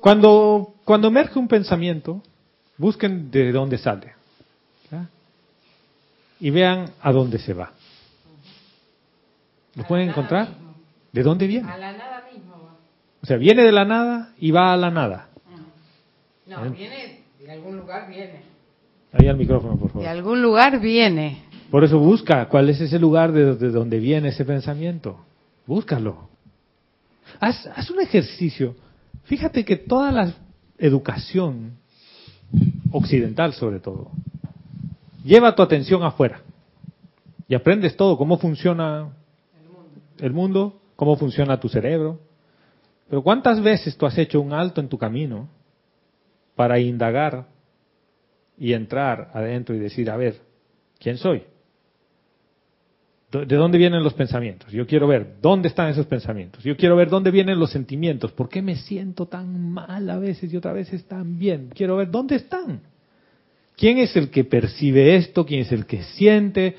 Cuando, cuando emerge un pensamiento, busquen de dónde sale. Y vean a dónde se va. ¿Lo pueden encontrar? ¿De dónde viene? A la nada mismo. O sea, viene de la nada y va a la nada. No, viene de algún lugar, viene. Ahí al micrófono, por De favor. algún lugar viene. Por eso busca cuál es ese lugar de, de donde viene ese pensamiento. Búscalo. Haz, haz un ejercicio. Fíjate que toda la educación occidental, sobre todo, lleva tu atención afuera. Y aprendes todo, cómo funciona el mundo, cómo funciona tu cerebro. Pero ¿cuántas veces tú has hecho un alto en tu camino para indagar y entrar adentro y decir, a ver, ¿quién soy? ¿De dónde vienen los pensamientos? Yo quiero ver dónde están esos pensamientos. Yo quiero ver dónde vienen los sentimientos. ¿Por qué me siento tan mal a veces y otras veces tan bien? Quiero ver dónde están. ¿Quién es el que percibe esto? ¿Quién es el que siente?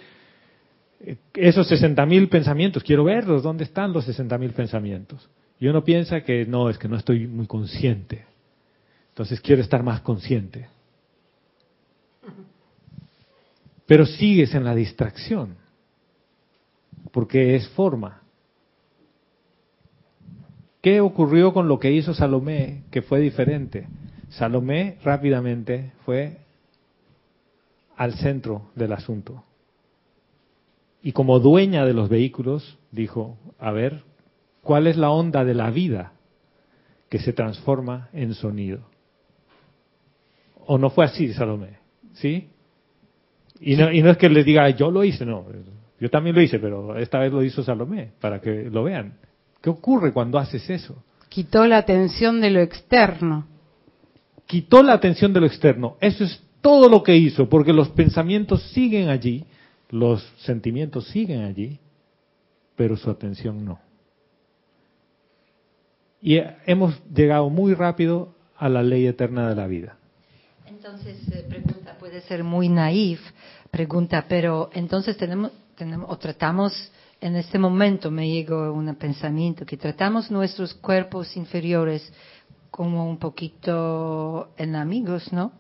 Esos 60.000 pensamientos, quiero verlos. ¿Dónde están los 60.000 pensamientos? Y uno piensa que no, es que no estoy muy consciente. Entonces quiero estar más consciente. Pero sigues en la distracción, porque es forma. ¿Qué ocurrió con lo que hizo Salomé que fue diferente? Salomé rápidamente fue al centro del asunto. Y como dueña de los vehículos, dijo, a ver, ¿cuál es la onda de la vida que se transforma en sonido? ¿O no fue así, Salomé? ¿Sí? Y no, y no es que les diga, yo lo hice, no. Yo también lo hice, pero esta vez lo hizo Salomé, para que lo vean. ¿Qué ocurre cuando haces eso? Quitó la atención de lo externo. Quitó la atención de lo externo. Eso es todo lo que hizo, porque los pensamientos siguen allí, los sentimientos siguen allí, pero su atención no. Y hemos llegado muy rápido a la ley eterna de la vida. Entonces, eh, pregunta, puede ser muy naif, pregunta, pero entonces tenemos, tenemos o tratamos en este momento me llegó un pensamiento que tratamos nuestros cuerpos inferiores como un poquito enemigos, ¿no?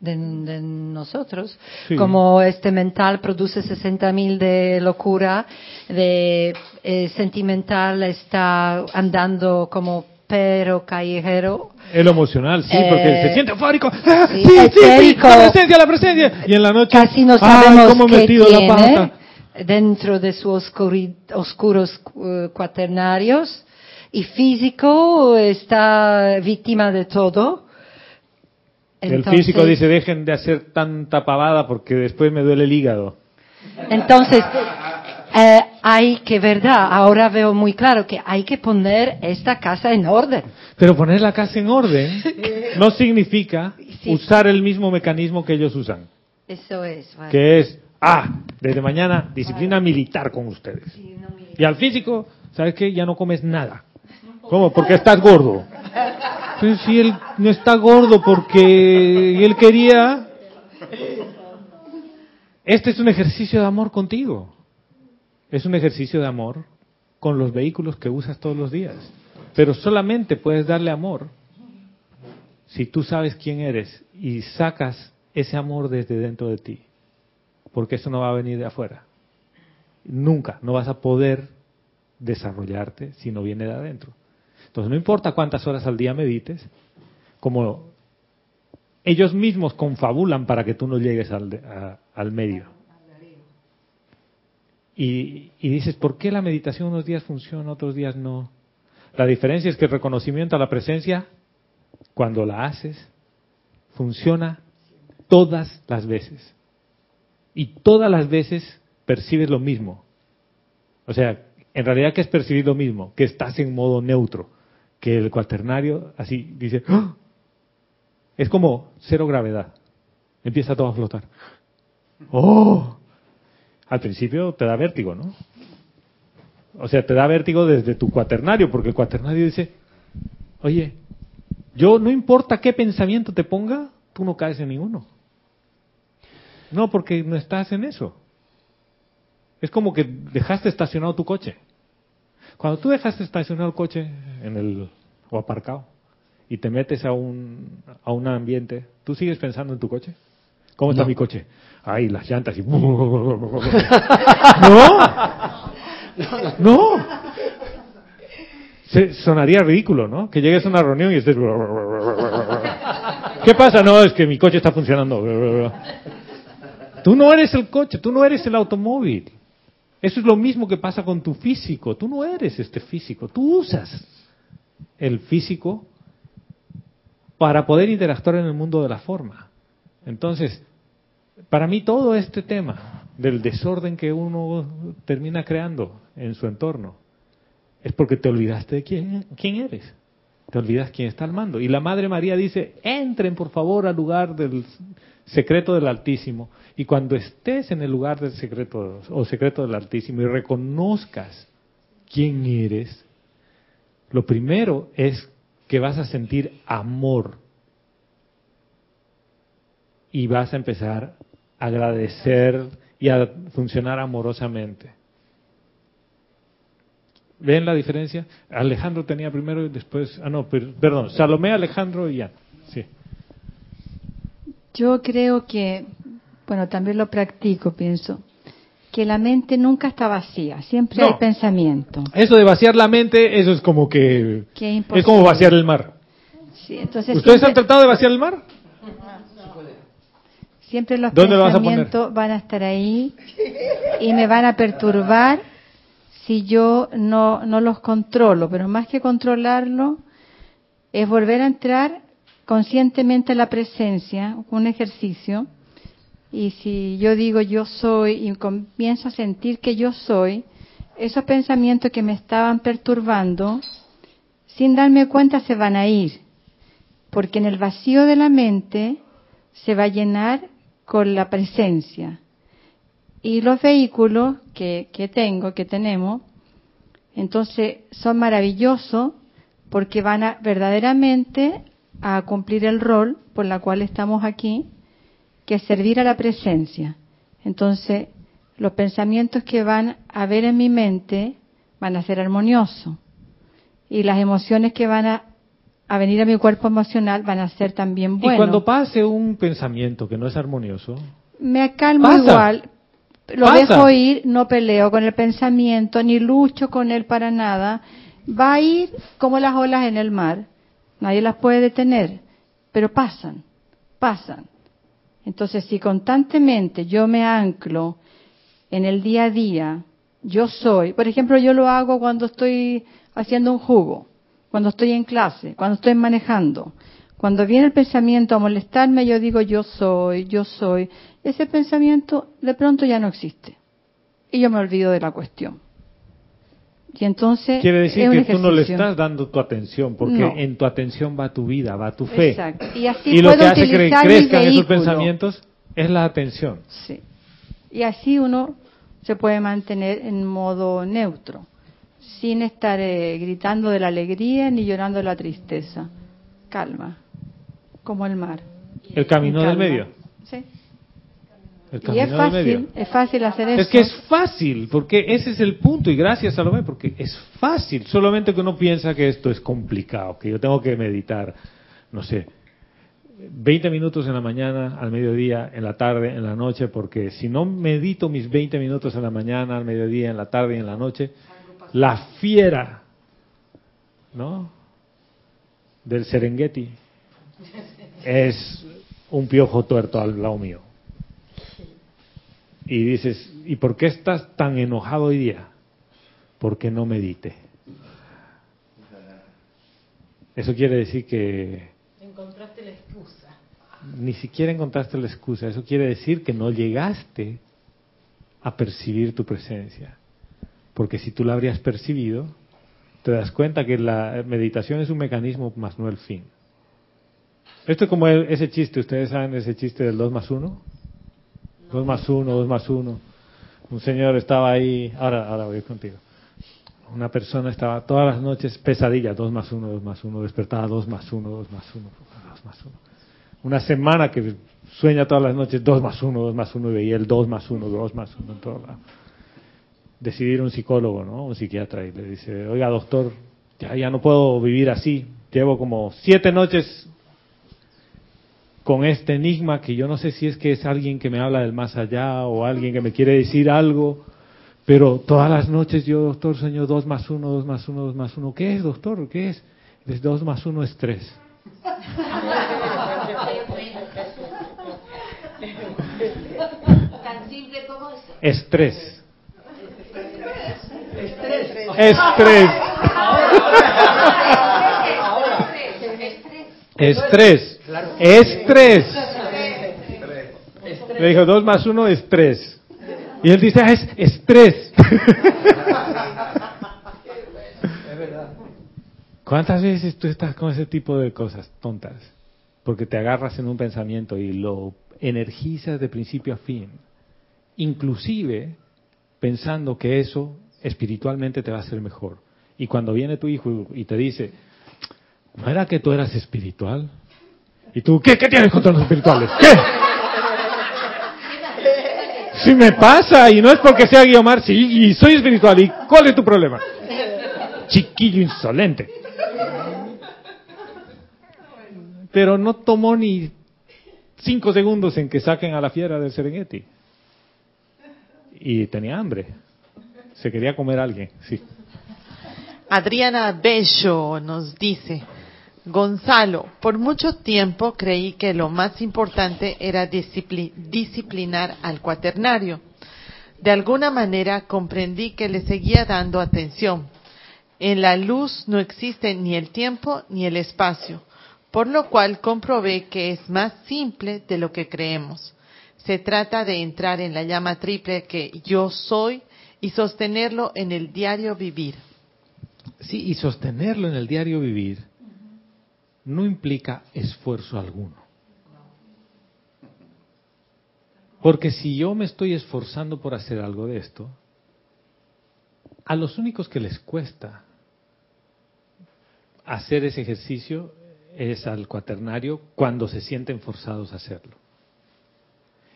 De, de nosotros. Sí. Como este mental produce 60.000 de locura, de eh, sentimental está andando como perro callejero. Es lo emocional, sí, Eh, porque se siente eufórico. ¡Ah, sí, sí, sí, la presencia, la presencia. Y en la noche, Casi no ¡ay, sabemos cómo qué metido la tiene pata! dentro de sus oscuros eh, cuaternarios. Y físico está víctima de todo. El Entonces- físico dice, dejen de hacer tanta pavada porque después me duele el hígado. Entonces, eh, hay que, verdad, ahora veo muy claro que hay que poner esta casa en orden. Pero poner la casa en orden no significa usar el mismo mecanismo que ellos usan, Eso es. vale. que es, ah, desde mañana disciplina militar con ustedes. Y al físico, ¿sabes qué? Ya no comes nada. ¿Cómo? Porque estás gordo. Si él no está gordo porque él quería... Este es un ejercicio de amor contigo. Es un ejercicio de amor con los vehículos que usas todos los días. Pero solamente puedes darle amor si tú sabes quién eres y sacas ese amor desde dentro de ti. Porque eso no va a venir de afuera. Nunca, no vas a poder desarrollarte si no viene de adentro. Entonces no importa cuántas horas al día medites, como ellos mismos confabulan para que tú no llegues al, al medio. Y, y dices, ¿por qué la meditación unos días funciona, otros días no? La diferencia es que el reconocimiento a la presencia, cuando la haces, funciona todas las veces. Y todas las veces percibes lo mismo. O sea, en realidad, ¿qué es percibir lo mismo? Que estás en modo neutro. Que el cuaternario, así, dice, ¡Ah! es como cero gravedad. Empieza todo a flotar. ¡Oh! Al principio te da vértigo, ¿no? O sea, te da vértigo desde tu cuaternario, porque el cuaternario dice, oye, yo no importa qué pensamiento te ponga, tú no caes en ninguno. No, porque no estás en eso. Es como que dejaste estacionado tu coche. Cuando tú dejaste estacionado el coche en el o aparcado y te metes a un a un ambiente, ¿tú sigues pensando en tu coche? ¿Cómo está No. mi coche? Ay, las llantas y ¿No? No. Se- sonaría ridículo, ¿no? Que llegues a una reunión y estés ¿Qué pasa? No, es que mi coche está funcionando. Tú no eres el coche, tú no eres el automóvil. Eso es lo mismo que pasa con tu físico. Tú no eres este físico, tú usas el físico para poder interactuar en el mundo de la forma. Entonces, para mí todo este tema del desorden que uno termina creando en su entorno es porque te olvidaste de quién, quién eres. Te olvidas quién está al mando. Y la Madre María dice, entren por favor al lugar del secreto del Altísimo. Y cuando estés en el lugar del secreto o secreto del Altísimo y reconozcas quién eres, lo primero es que vas a sentir amor. Y vas a empezar a agradecer y a funcionar amorosamente. ¿Ven la diferencia? Alejandro tenía primero y después, ah no, per- perdón, Salomé, Alejandro y ya. Sí. Yo creo que, bueno, también lo practico, pienso, que la mente nunca está vacía, siempre No. hay pensamiento. Eso de vaciar la mente, eso es como que Que es como vaciar el mar. Sí, entonces ¿Ustedes siempre, han tratado de vaciar el mar? siempre los pensamientos van a estar ahí y me van a perturbar si yo no, no los controlo. Pero más que controlarlo, es volver a entrar conscientemente a la presencia, un ejercicio. Y si yo digo yo soy y comienzo a sentir que yo soy, esos pensamientos que me estaban perturbando, sin darme cuenta se van a ir. Porque en el vacío de la mente se va a llenar con la presencia. Y los vehículos que, tengo, que tenemos, entonces son maravillosos porque van a verdaderamente a cumplir el rol por la cual estamos aquí, que servir a la presencia. Entonces, los pensamientos que van a ver en mi mente van a ser armoniosos y las emociones que van a, a venir a mi cuerpo emocional van a ser también buenos. Y cuando pase un pensamiento que no es armonioso, me calmo Pasa. igual, lo Pasa. dejo ir, no peleo con el pensamiento, ni lucho con él para nada. Va a ir como las olas en el mar, nadie las puede detener, pero pasan, pasan. Entonces, si constantemente yo me anclo en el día a día, yo soy, por ejemplo, yo lo hago cuando estoy haciendo un jugo, cuando estoy en clase, cuando estoy manejando. Cuando viene el pensamiento a molestarme, yo digo yo soy, yo soy. Ese pensamiento de pronto ya no existe. Y yo me olvido de la cuestión. Y entonces quiere decir es que tú no le ejercicio. estás dando tu atención, porque No. en tu atención va tu vida, va tu fe. Exacto. Y así Y lo que hace que crezcan esos pensamientos es la atención. Sí. Y así uno se puede mantener en modo neutro, sin estar eh, gritando de la alegría ni llorando de la tristeza. Calma, como el mar. El camino del medio. Sí. El Y es medio. fácil, es fácil hacer eso. Es que es fácil, porque ese es el punto, y gracias Salomé, porque es fácil, solamente que uno piensa que esto es complicado, que yo tengo que meditar, no sé, 20 minutos en la mañana, al mediodía, en la tarde, en la noche, porque si no medito mis 20 minutos en la mañana, al mediodía, en la tarde y en la noche, la fiera, ¿no? Del Serengeti es un piojo tuerto al lado mío. Y dices, ¿y por qué estás tan enojado hoy día? Porque no medite. Eso quiere decir que Encontraste la excusa. ni siquiera encontraste la excusa. Eso quiere decir que no llegaste a percibir tu presencia. Porque si tú la habrías percibido, te das cuenta que la meditación es un mecanismo más no el fin. Esto es como el- ese chiste, ustedes saben ese chiste del 2 más 1. 2 más 1, 2 más 1. Un señor estaba ahí, ahora, ahora voy contigo. Una persona estaba todas las noches pesadilla, 2 más 1, 2 más 1, despertaba 2 más 1, 2 más 1, 2 más 1. Una semana que sueña todas las noches 2 más 1, 2 más 1 y veía el 2 más 1, 2 más 1 en todo lado. Decidir un psicólogo, ¿no? Un psiquiatra y le dice, oiga doctor, ya, ya no puedo vivir así. Llevo como siete noches con este enigma que yo no sé si es que es alguien que me habla del más allá o alguien que me quiere decir algo, pero todas las noches yo, doctor, sueño 2 más 1, 2 más 1, 2 más 1. ¿Qué es, doctor? ¿Qué es? Es 2 más 1 es 3. Tan simple como eso. Es Estrés. Estrés. Estrés. Es es tres. Le dijo, dos más uno es tres. Y él dice, ah, es estrés. ¿Cuántas veces tú estás con ese tipo de cosas tontas? Porque te agarras en un pensamiento y lo energizas de principio a fin. Inclusive pensando que eso espiritualmente te va a hacer mejor. Y cuando viene tu hijo y te dice, ¿no era que tú eras espiritual? Y tú, ¿qué, qué tienes contra los espirituales? ¿Qué? Si me pasa, y no es porque sea Guiomar, sí, y soy espiritual, ¿y cuál es tu problema? Chiquillo insolente. Pero no tomó ni cinco segundos en que saquen a la fiera del Serengeti. Y tenía hambre. Se quería comer a alguien, sí. Adriana Bello nos dice, Gonzalo, por mucho tiempo creí que lo más importante era discipli- disciplinar al cuaternario. De alguna manera comprendí que le seguía dando atención. En la luz no existe ni el tiempo ni el espacio, por lo cual comprobé que es más simple de lo que creemos. Se trata de entrar en la llama triple que yo soy y sostenerlo en el diario vivir. Sí, y sostenerlo en el diario vivir no implica esfuerzo alguno. Porque si yo me estoy esforzando por hacer algo de esto, a los únicos que les cuesta hacer ese ejercicio es al cuaternario cuando se sienten forzados a hacerlo.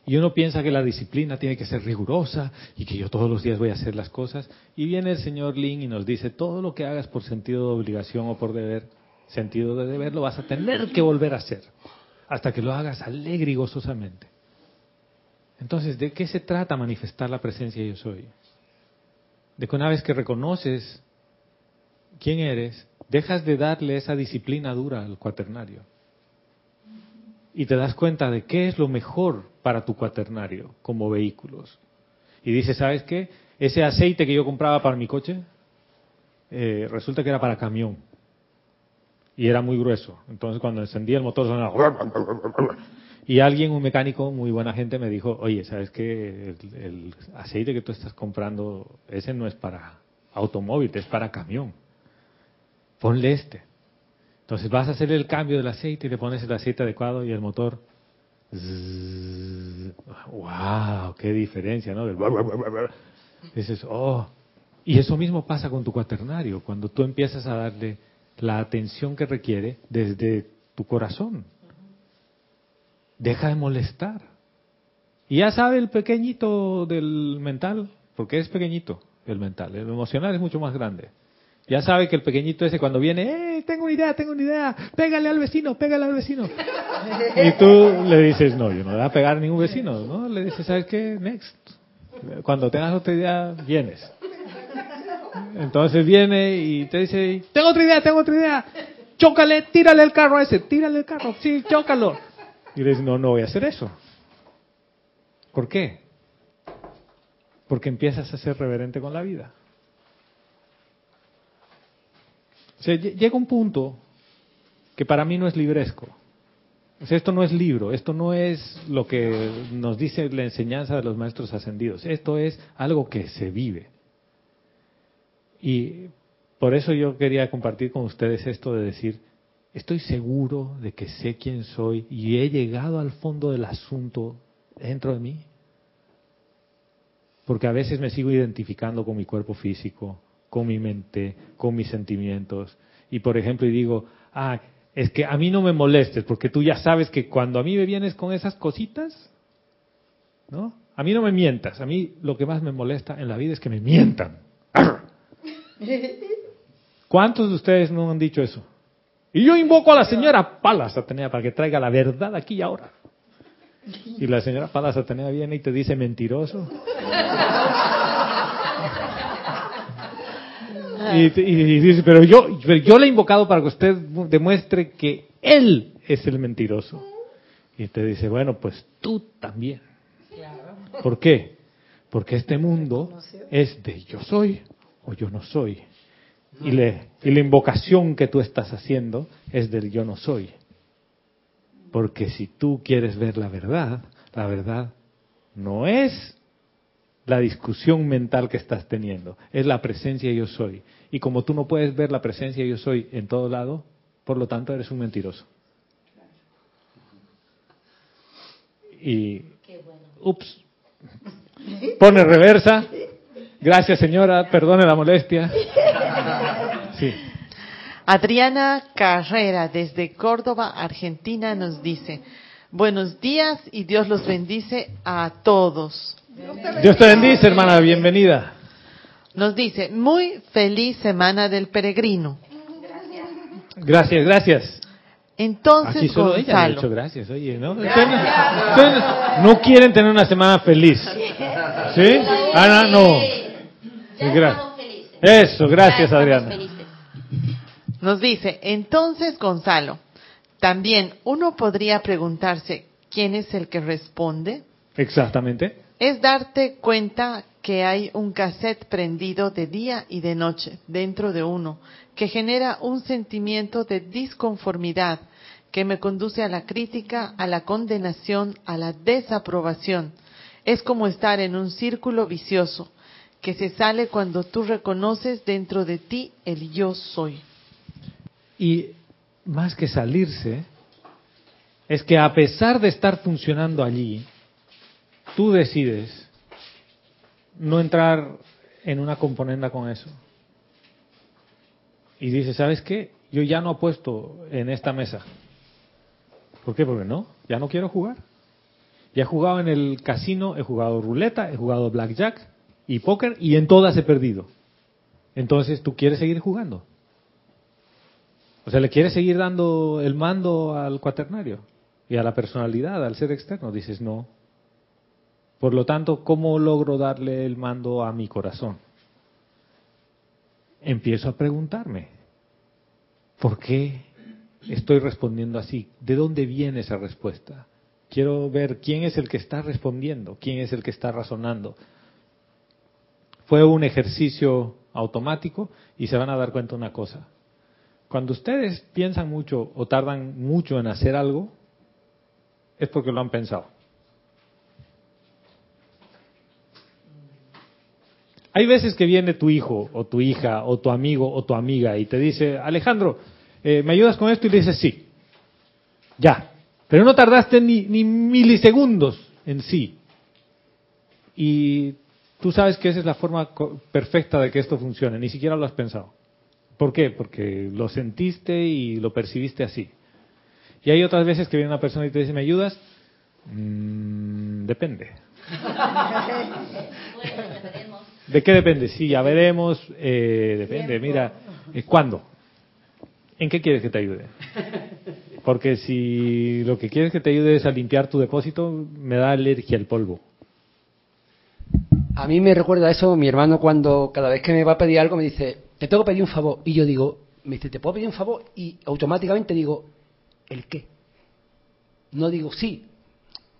Y uno piensa que la disciplina tiene que ser rigurosa y que yo todos los días voy a hacer las cosas. Y viene el señor Lin y nos dice, todo lo que hagas por sentido de obligación o por deber, sentido de deber, lo vas a tener que volver a hacer. Hasta que lo hagas alegre y gozosamente. Entonces, ¿de qué se trata manifestar la presencia yo soy? De que una vez que reconoces quién eres, dejas de darle esa disciplina dura al cuaternario. Y te das cuenta de qué es lo mejor para tu cuaternario como vehículos. Y dices, ¿sabes qué? Ese aceite que yo compraba para mi coche, eh, resulta que era para camión. Y era muy grueso. Entonces cuando encendía el motor sonaba... Y alguien, un mecánico muy buena gente, me dijo, oye, ¿sabes qué? El, aceite que tú estás comprando, ese no es para automóvil, es para camión. Ponle este. Entonces vas a hacer el cambio del aceite y le pones el aceite adecuado y el motor... ¡Wow! ¡Qué diferencia, ¿no? Dices, oh. Y eso mismo pasa con tu cuaternario, cuando tú empiezas a darle la atención que requiere desde tu corazón. Deja de molestar. Y ya sabe el pequeñito del mental, porque es pequeñito el mental, el emocional es mucho más grande. Ya sabe que el pequeñito ese cuando viene, ¡eh, tengo una idea, tengo una idea! ¡Pégale al vecino, pégale al vecino! Y tú le dices, no, yo no voy a pegar a ningún vecino, ¿no? Le dices, ¿sabes qué? Next. Cuando tengas otra idea, vienes. Entonces viene y te dice, tengo otra idea, tengo otra idea. Chócale, tírale el carro a ese, tírale el carro, sí, chócalo. Y le dices, no, no voy a hacer eso. ¿Por qué? Porque empiezas a ser reverente con la vida. O llega un punto que para mí no es libresco. O sea, esto no es libro, esto no es lo que nos dice la enseñanza de los maestros ascendidos, esto es algo que se vive. Y por eso yo quería compartir con ustedes esto de decir, estoy seguro de que sé quién soy y he llegado al fondo del asunto dentro de mí. Porque a veces me sigo identificando con mi cuerpo físico, con mi mente, con mis sentimientos. Y por ejemplo, y digo, ah, es que a mí no me molestes, porque tú ya sabes que cuando a mí me vienes con esas cositas, ¿no? A mí no me mientas, a mí lo que más me molesta en la vida es que me mientan. ¿Cuántos de ustedes no han dicho eso? Y yo invoco a la señora Palas Atenea para que traiga la verdad aquí y ahora. Y la señora Palas Atenea viene y te dice mentiroso. Y, dice, pero yo, yo le he invocado para que usted demuestre que él es el mentiroso. Y te dice, bueno, pues tú también. ¿Por qué? Porque este mundo es de yo soy o yo no soy. Y, le, y la invocación que tú estás haciendo es del yo no soy. Porque si tú quieres ver la verdad, la verdad no es la discusión mental que estás teniendo, es la presencia yo soy. Y como tú no puedes ver la presencia yo soy en todo lado, por lo tanto eres un mentiroso. Y, ups, pone reversa. Gracias señora, perdone la molestia. Sí. Adriana Carrera desde Córdoba, Argentina nos dice, buenos días y Dios los bendice a todos. Dios te bendice, hermana, bienvenida. Nos dice, muy feliz semana del peregrino. Gracias, gracias. Entonces, Aquí solo ella Gonzalo. ha dicho gracias, oye, ¿no? Ustedes, ustedes no quieren tener una semana feliz. ¿Sí? Ana, no. Gra- Eso, gracias, Adriana. Nos dice, entonces Gonzalo, también uno podría preguntarse, ¿quién es el que responde? Exactamente. Es darte cuenta que hay un cassette prendido de día y de noche dentro de uno, que genera un sentimiento de disconformidad, que me conduce a la crítica, a la condenación, a la desaprobación. Es como estar en un círculo vicioso, que se sale cuando tú reconoces dentro de ti el yo soy. Y más que salirse, es que a pesar de estar funcionando allí, tú decides no entrar en una componenda con eso. Y dices, ¿sabes qué? Yo ya no apuesto en esta mesa. ¿Por qué? Porque no, ya no quiero jugar. Ya he jugado en el casino, he jugado ruleta, he jugado blackjack y póker y en todas he perdido. Entonces, ¿tú quieres seguir jugando? O sea, ¿le quieres seguir dando el mando al cuaternario y a la personalidad, al ser externo? Dices, no. Por lo tanto, ¿cómo logro darle el mando a mi corazón? Empiezo a preguntarme, ¿por qué estoy respondiendo así? ¿De dónde viene esa respuesta? Quiero ver quién es el que está respondiendo, quién es el que está razonando. Fue un ejercicio automático y se van a dar cuenta una cosa. Cuando ustedes piensan mucho o tardan mucho en hacer algo, es porque lo han pensado. Hay veces que viene tu hijo o tu hija o tu amigo o tu amiga y te dice, Alejandro, eh, ¿me ayudas con esto? Y le dices sí. Ya. Pero no tardaste ni, ni milisegundos en sí. Y tú sabes que esa es la forma perfecta de que esto funcione. Ni siquiera lo has pensado. ¿Por qué? Porque lo sentiste y lo percibiste así. Y hay otras veces que viene una persona y te dice, ¿me ayudas? Mm, depende. ¿De qué depende? Sí, ya veremos. eh, depende, mira. eh, ¿Cuándo? ¿En qué quieres que te ayude? Porque si lo que quieres que te ayude es a limpiar tu depósito, me da alergia el polvo. A mí me recuerda eso mi hermano cuando cada vez que me va a pedir algo me dice, te tengo que pedir un favor. Y yo digo, me dice, ¿te puedo pedir un favor? Y automáticamente digo, ¿el qué? No digo sí.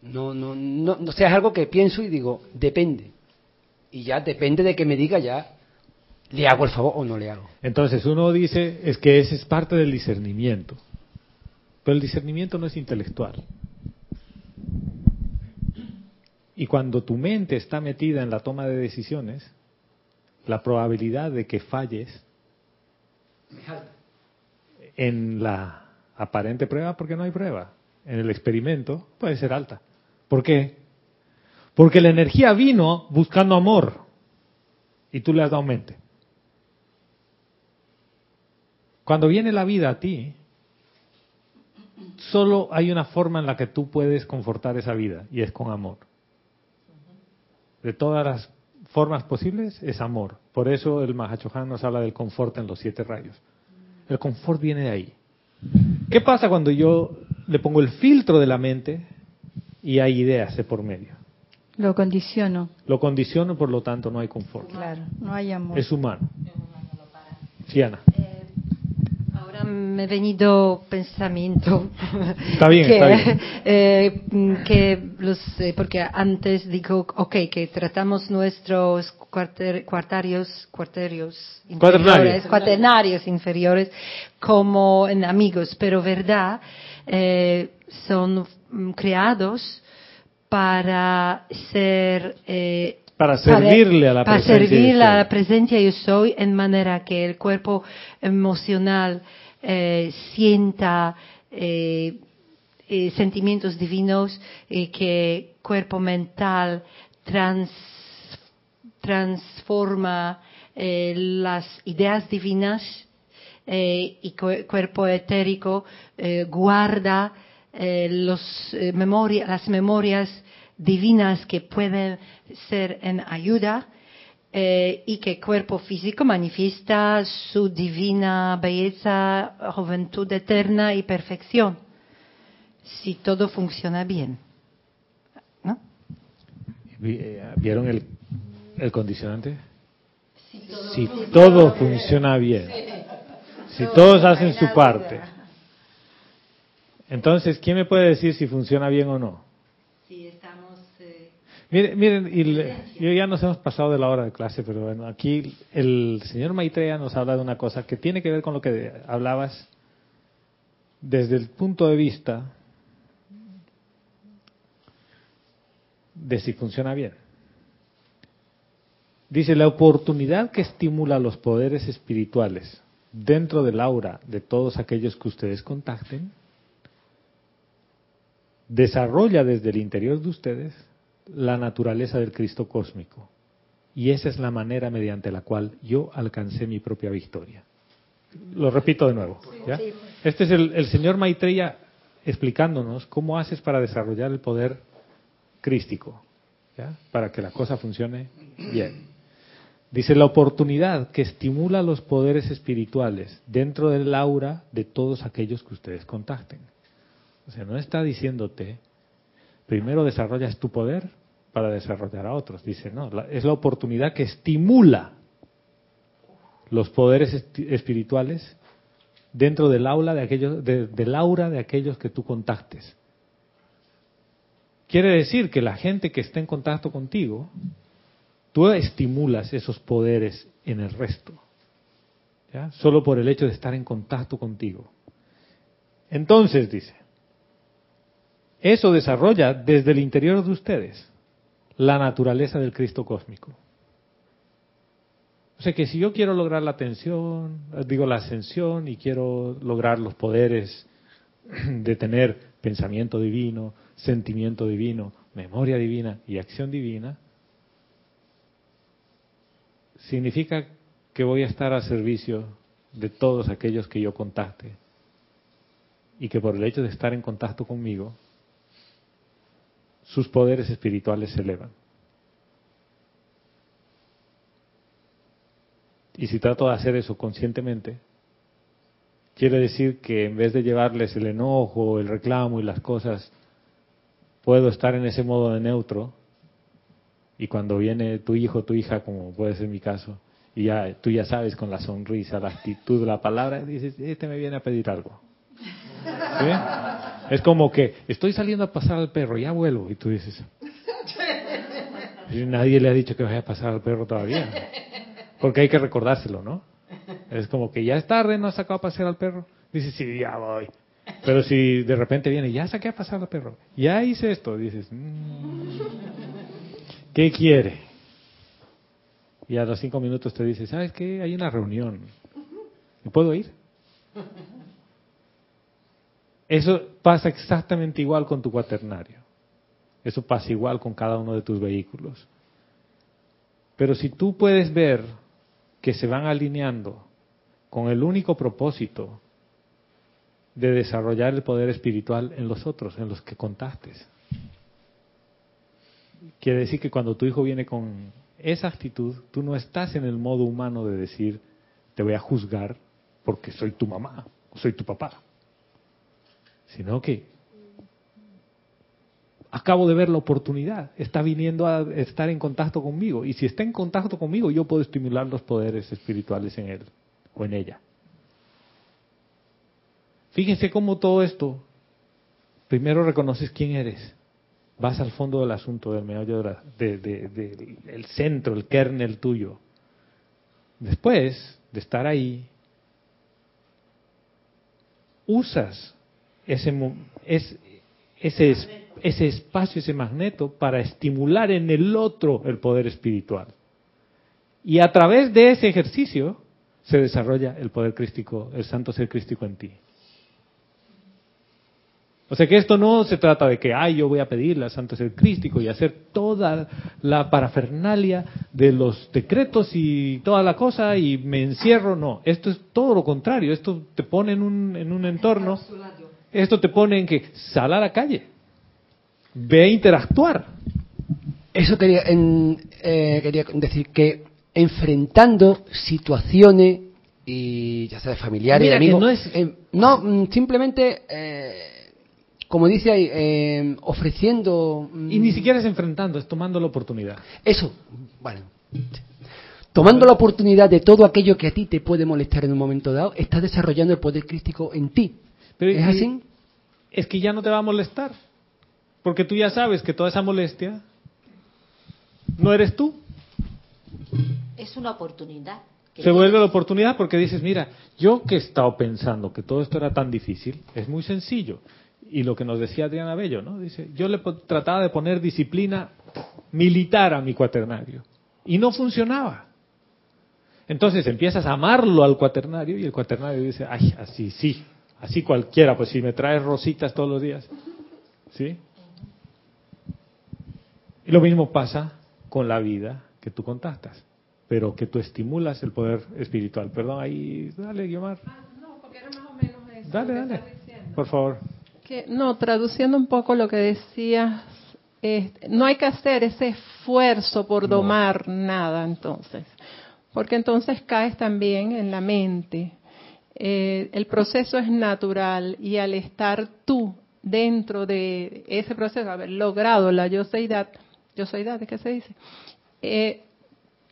No, no, no, no sé, es algo que pienso y digo, depende. Y ya depende de que me diga ya, ¿le hago el favor o no le hago? Entonces uno dice, es que ese es parte del discernimiento. Pero el discernimiento no es intelectual. Y cuando tu mente está metida en la toma de decisiones, la probabilidad de que falles en la aparente prueba, porque no hay prueba, en el experimento, puede ser alta. ¿Por qué? Porque la energía vino buscando amor y tú le has dado mente. Cuando viene la vida a ti, solo hay una forma en la que tú puedes confortar esa vida y es con amor. De todas las formas posibles es amor. Por eso el Mahachohan nos habla del confort en los siete rayos. El confort viene de ahí. ¿Qué pasa cuando yo le pongo el filtro de la mente y hay ideas de por medio? Lo condiciono. Lo condiciono, por lo tanto no hay confort. Claro, no hay amor. Es humano. Sí, Ana. Ahora me ha venido pensamiento. Está bien, que, está bien. eh, que los, eh, porque antes digo, ok, que tratamos nuestros cuarter- cuartarios, cuarterios inferiores, cuaternarios inferiores como en amigos, pero verdad, eh, son creados para ser eh, Para servirle a la para presencia servir yo a la presencia yo soy en manera que el cuerpo emocional eh, sienta eh, eh, sentimientos divinos y que cuerpo mental trans, transforma las ideas divinas y cu- cuerpo etérico guarda los, memoria- las memorias divinas que pueden ser en ayuda eh, y que cuerpo físico manifiesta su divina belleza, juventud eterna y perfección. Si todo funciona bien. ¿No? Eh, ¿Vieron el, el condicionante? Si todo funciona bien. Si todos hacen su parte. Entonces, ¿quién me puede decir si funciona bien o no? Miren, miren y le- ya nos hemos pasado de la hora de clase, pero bueno, aquí el señor Maitreya nos habla de una cosa que tiene que ver con lo que hablabas desde el punto de vista de si funciona bien. Dice, la oportunidad que estimula los poderes espirituales dentro del aura de todos aquellos que ustedes contacten, desarrolla desde el interior de ustedes la naturaleza del Cristo cósmico. Y esa es la manera mediante la cual yo alcancé mi propia victoria. Lo repito de nuevo. ¿ya? Este es el, el señor Maitreya explicándonos cómo haces para desarrollar el poder crístico, ¿ya? para que la cosa funcione bien. Dice la oportunidad que estimula los poderes espirituales dentro del aura de todos aquellos que ustedes contacten. O sea, no está diciéndote, primero desarrollas tu poder para desarrollar a otros. Dice, no, es la oportunidad que estimula los poderes espirituales dentro del aula de aquellos, de- del aura de aquellos que tú contactes. Quiere decir que la gente que está en contacto contigo, tú estimulas esos poderes en el resto. Solo por el hecho de estar en contacto contigo. Entonces, dice, eso desarrolla desde el interior de ustedes la naturaleza del Cristo cósmico. O sea que si yo quiero lograr la atención, digo la ascensión y quiero lograr los poderes de tener pensamiento divino, sentimiento divino, memoria divina y acción divina, significa que voy a estar a servicio de todos aquellos que yo contacte y que por el hecho de estar en contacto conmigo, sus poderes espirituales se elevan. Y si trato de hacer eso conscientemente, quiere decir que en vez de llevarles el enojo, el reclamo y las cosas, puedo estar en ese modo de neutro y cuando viene tu hijo, tu hija, como puede ser mi caso, y ya tú ya sabes con la sonrisa, la actitud, la palabra, dices, este me viene a pedir algo. ¿Sí? Es como que estoy saliendo a pasar al perro, ya vuelvo, y tú dices, nadie le ha dicho que vaya a pasar al perro todavía, porque hay que recordárselo, ¿no? Es como que ya es tarde, no has sacado a pasear al perro. Dices, sí, ya voy. Pero si de repente viene, ya saqué a pasar al perro, ya hice esto, dices, "Mm, ¿qué quiere? Y a los cinco minutos te dice, ¿sabes qué? Hay una reunión. ¿Me puedo ir? Eso pasa exactamente igual con tu cuaternario. Eso pasa igual con cada uno de tus vehículos. Pero si tú puedes ver que se van alineando con el único propósito de desarrollar el poder espiritual en los otros, en los que contactes. Quiere decir que cuando tu hijo viene con esa actitud, tú no estás en el modo humano de decir, te voy a juzgar porque soy tu mamá o soy tu papá, sino que acabo de ver la oportunidad, está viniendo a estar en contacto conmigo y si está en contacto conmigo yo puedo estimular los poderes espirituales en él o en ella. Fíjense cómo todo esto, primero reconoces quién eres, vas al fondo del asunto, del meollo, de del centro, el kernel tuyo. Después de estar ahí, usas ese, ese, es- ese espacio, ese magneto, para estimular en el otro el poder espiritual. Y a través de ese ejercicio se desarrolla el poder crístico, el santo ser crístico en ti. O sea que esto no se trata de que, ay, yo voy a pedirle al santo ser crístico y hacer toda la parafernalia de los decretos y toda la cosa y me encierro. No, esto es todo lo contrario. Esto te pone en un, en un entorno, esto te pone en que sal a la calle, ve a interactuar. Eso quería, en- eh, quería decir que enfrentando situaciones y ya sea de familiares, Mira de que amigos, no es- eh, no, mm, simplemente eh, como dice ahí, eh, ofreciendo mm, Y ni siquiera es enfrentando, es tomando la oportunidad. eso, bueno, tomando la oportunidad de todo aquello que a ti te puede molestar en un momento dado, estás desarrollando el poder crístico en ti. Pero ¿Es y- así? Es que ya no te va a molestar. Porque tú ya sabes que toda esa molestia no eres tú. Es una oportunidad. que Se vuelve la oportunidad porque dices, mira, yo que he estado pensando que todo esto era tan difícil, es muy sencillo. Y lo que nos decía Adriana Bello, ¿no? Dice, yo le trataba de poner disciplina militar a mi cuaternario y no funcionaba. Entonces empiezas a amarlo al cuaternario y el cuaternario dice, ay, así sí, así cualquiera, pues si me traes rositas todos los días, ¿sí? Y lo mismo pasa con la vida que tú contactas, pero que tú estimulas el poder espiritual. Perdón, ahí, dale, Guiomar. No, porque era más o menos eso Dale, que dale. estás diciendo. Por favor. Que, no, traduciendo un poco lo que decías eh, no hay que hacer ese esfuerzo por domar nada entonces, porque entonces caes también en la mente. Eh, el proceso es natural y al estar tú dentro de ese proceso, haber logrado la yo soydad, yo soydad, ¿qué se dice? Eh,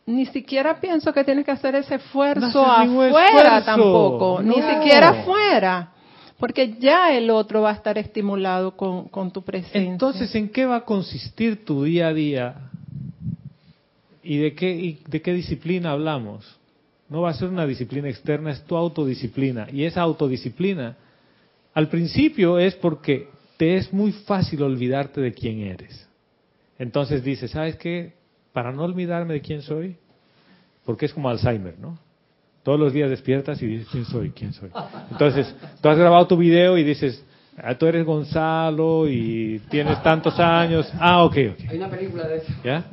ni siquiera pienso que tienes que hacer ese esfuerzo No afuera esfuerzo. tampoco, ni siquiera afuera, porque ya el otro va a estar estimulado con, con tu presencia. Entonces, ¿en qué va a consistir tu día a día? ¿Y de qué, y de qué disciplina hablamos? No va a ser una disciplina externa, es tu autodisciplina. Y esa autodisciplina, al principio es porque te es muy fácil olvidarte de quién eres. Entonces dices, ¿sabes qué? Para no olvidarme de quién soy, porque es como Alzheimer, ¿no? Todos los días despiertas y dices, ¿quién soy? ¿Quién soy? Entonces, tú has grabado tu video y dices, ah, tú eres Gonzalo y tienes tantos años. Ah, ok, ok. Hay una película de eso. ¿Ya?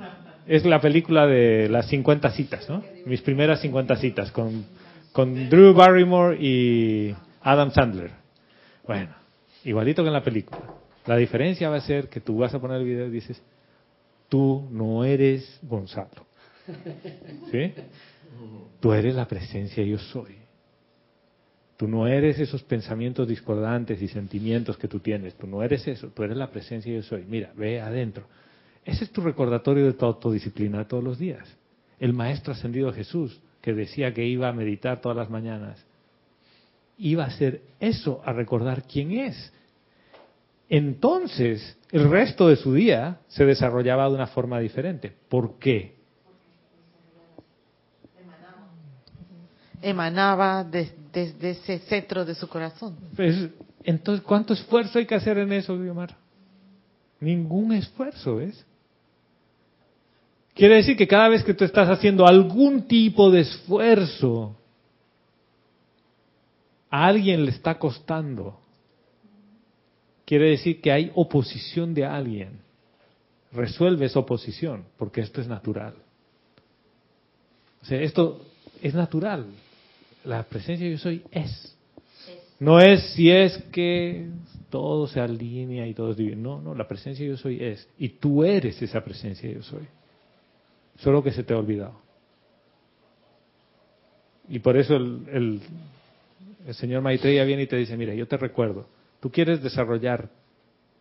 Es la película de las 50 citas, ¿no? Mis primeras 50 citas con, Drew Barrymore y Adam Sandler. Bueno, igualito que en la película. La diferencia va a ser que tú vas a poner el video y dices, tú no eres Gonzalo. ¿Sí? Tú eres la presencia yo soy. Tú no eres esos pensamientos discordantes y sentimientos que tú tienes. Tú no eres eso. Tú eres la presencia yo soy. Mira, ve adentro. Ese es tu recordatorio de tu autodisciplina todos los días. El maestro ascendido Jesús, que decía que iba a meditar todas las mañanas, iba a hacer eso, a recordar quién es. Entonces, el resto de su día se desarrollaba de una forma diferente. ¿Por qué? Emanaba de- desde ese centro de su corazón. Pues, entonces, ¿cuánto esfuerzo hay que hacer en eso, Guiomar? Ningún esfuerzo, ¿ves? Quiere decir que cada vez que tú estás haciendo algún tipo de esfuerzo, a alguien le está costando. Quiere decir que hay oposición de alguien. Resuelve esa oposición, porque esto es natural. O sea, esto es natural. La presencia yo soy es. No es si es que todo se alinea y todo es divino. No, no, la presencia yo soy es. Y tú eres esa presencia yo soy. Solo que se te ha olvidado. Y por eso el, el, señor Maitreya viene y te dice, mira, yo te recuerdo, tú quieres desarrollar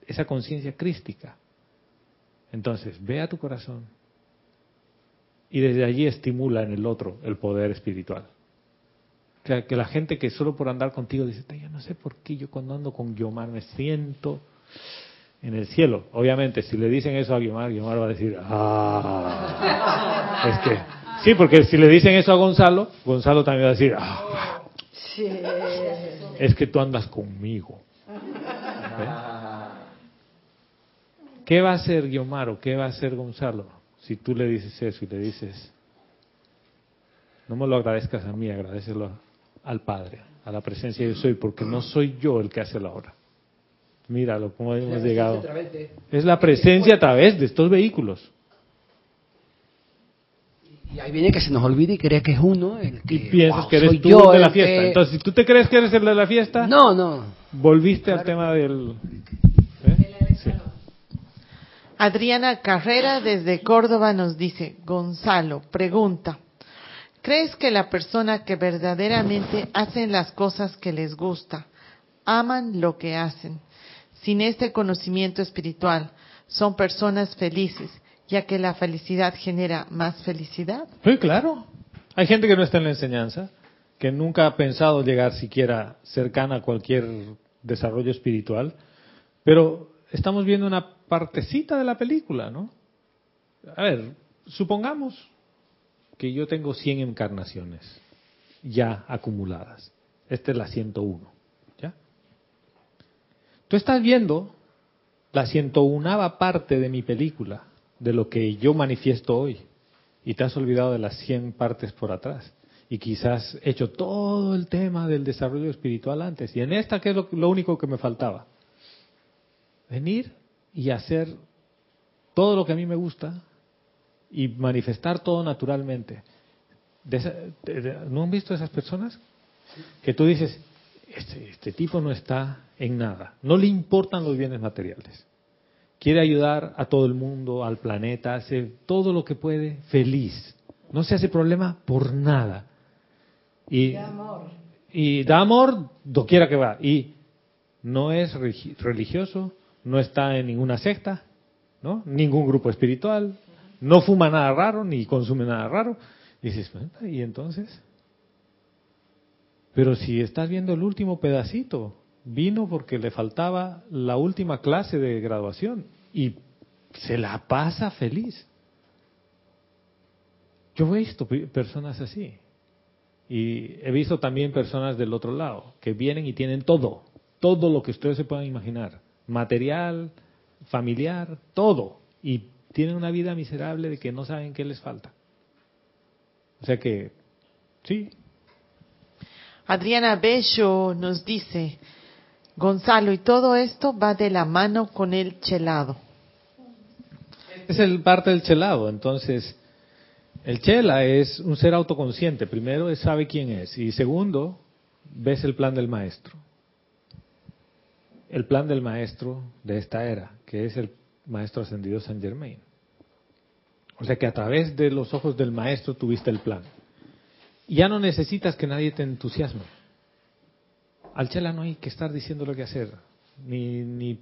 esa conciencia crística. Entonces, ve a tu corazón y desde allí estimula en el otro el poder espiritual. Que, que la gente que solo por andar contigo dice, yo no sé por qué yo cuando ando con Guiomar me siento en el cielo. Obviamente, si le dicen eso a Guiomar, Guiomar va a decir, ah, es que, sí, porque si le dicen eso a Gonzalo, Gonzalo también va a decir, ah, es que tú andas conmigo. ¿Qué va a hacer Guiomar o qué va a hacer Gonzalo si tú le dices eso y le dices, no me lo agradezcas a mí, agradecelo al Padre, a la presencia yo soy, porque no soy yo el que hace la obra. Míralo, cómo hemos llegado. Es la presencia a través de estos vehículos. Y ahí viene que se nos olvide y cree que es uno el que. Y piensas wow, que eres tú yo el de la fiesta. que- Entonces, si tú te crees que eres el de la fiesta, No, no. volviste al tema del... ¿eh? Sí. Adriana Carrera desde Córdoba nos dice, Gonzalo, pregunta, ¿crees que la persona que verdaderamente hacen las cosas que les gusta, aman lo que hacen, sin este conocimiento espiritual, son personas felices, ya que la felicidad genera más felicidad? Sí, claro. Hay gente que no está en la enseñanza, que nunca ha pensado llegar siquiera cercana a cualquier desarrollo espiritual, pero estamos viendo una partecita de la película, ¿no? A ver, supongamos que yo tengo 100 encarnaciones ya acumuladas. Esta es la 101, ¿ya? Tú estás viendo la 101 parte de mi película, de lo que yo manifiesto hoy, y te has olvidado de las 100 partes por atrás. Y quizás he hecho todo el tema del desarrollo espiritual antes. Y en esta, ¿qué es lo, lo único que me faltaba? Venir y hacer todo lo que a mí me gusta y manifestar todo naturalmente. ¿No han visto esas personas? Que tú dices, este, este tipo no está en nada, no le importan los bienes materiales. quiere ayudar a todo el mundo, al planeta, hace todo lo que puede feliz. No se hace problema por nada. Y, y da amor doquiera que va. Y no es religioso, no está en ninguna secta, ¿no? Ningún grupo espiritual, no fuma nada raro ni consume nada raro. Y dices, "Bueno, ¿y entonces? Pero si estás viendo el último pedacito, vino porque le faltaba la última clase de graduación y se la pasa feliz. Yo he visto pe- personas así. Y he visto también personas del otro lado, que vienen y tienen todo, todo lo que ustedes se puedan imaginar, material, familiar, todo. Y tienen una vida miserable de que no saben qué les falta. O sea que, sí, Adriana Bello nos dice, Gonzalo, y todo esto va de la mano con el chelado. es el parte del chelado. Entonces, el chela es un ser autoconsciente. Primero, es sabe quién es. Y segundo, ves el plan del maestro. El plan del maestro de esta era, que es el maestro ascendido San Germain. O sea que a través de los ojos del maestro tuviste el plan. Ya no necesitas que nadie te entusiasme. Al chela no hay que estar diciéndole qué hacer, ni, ni,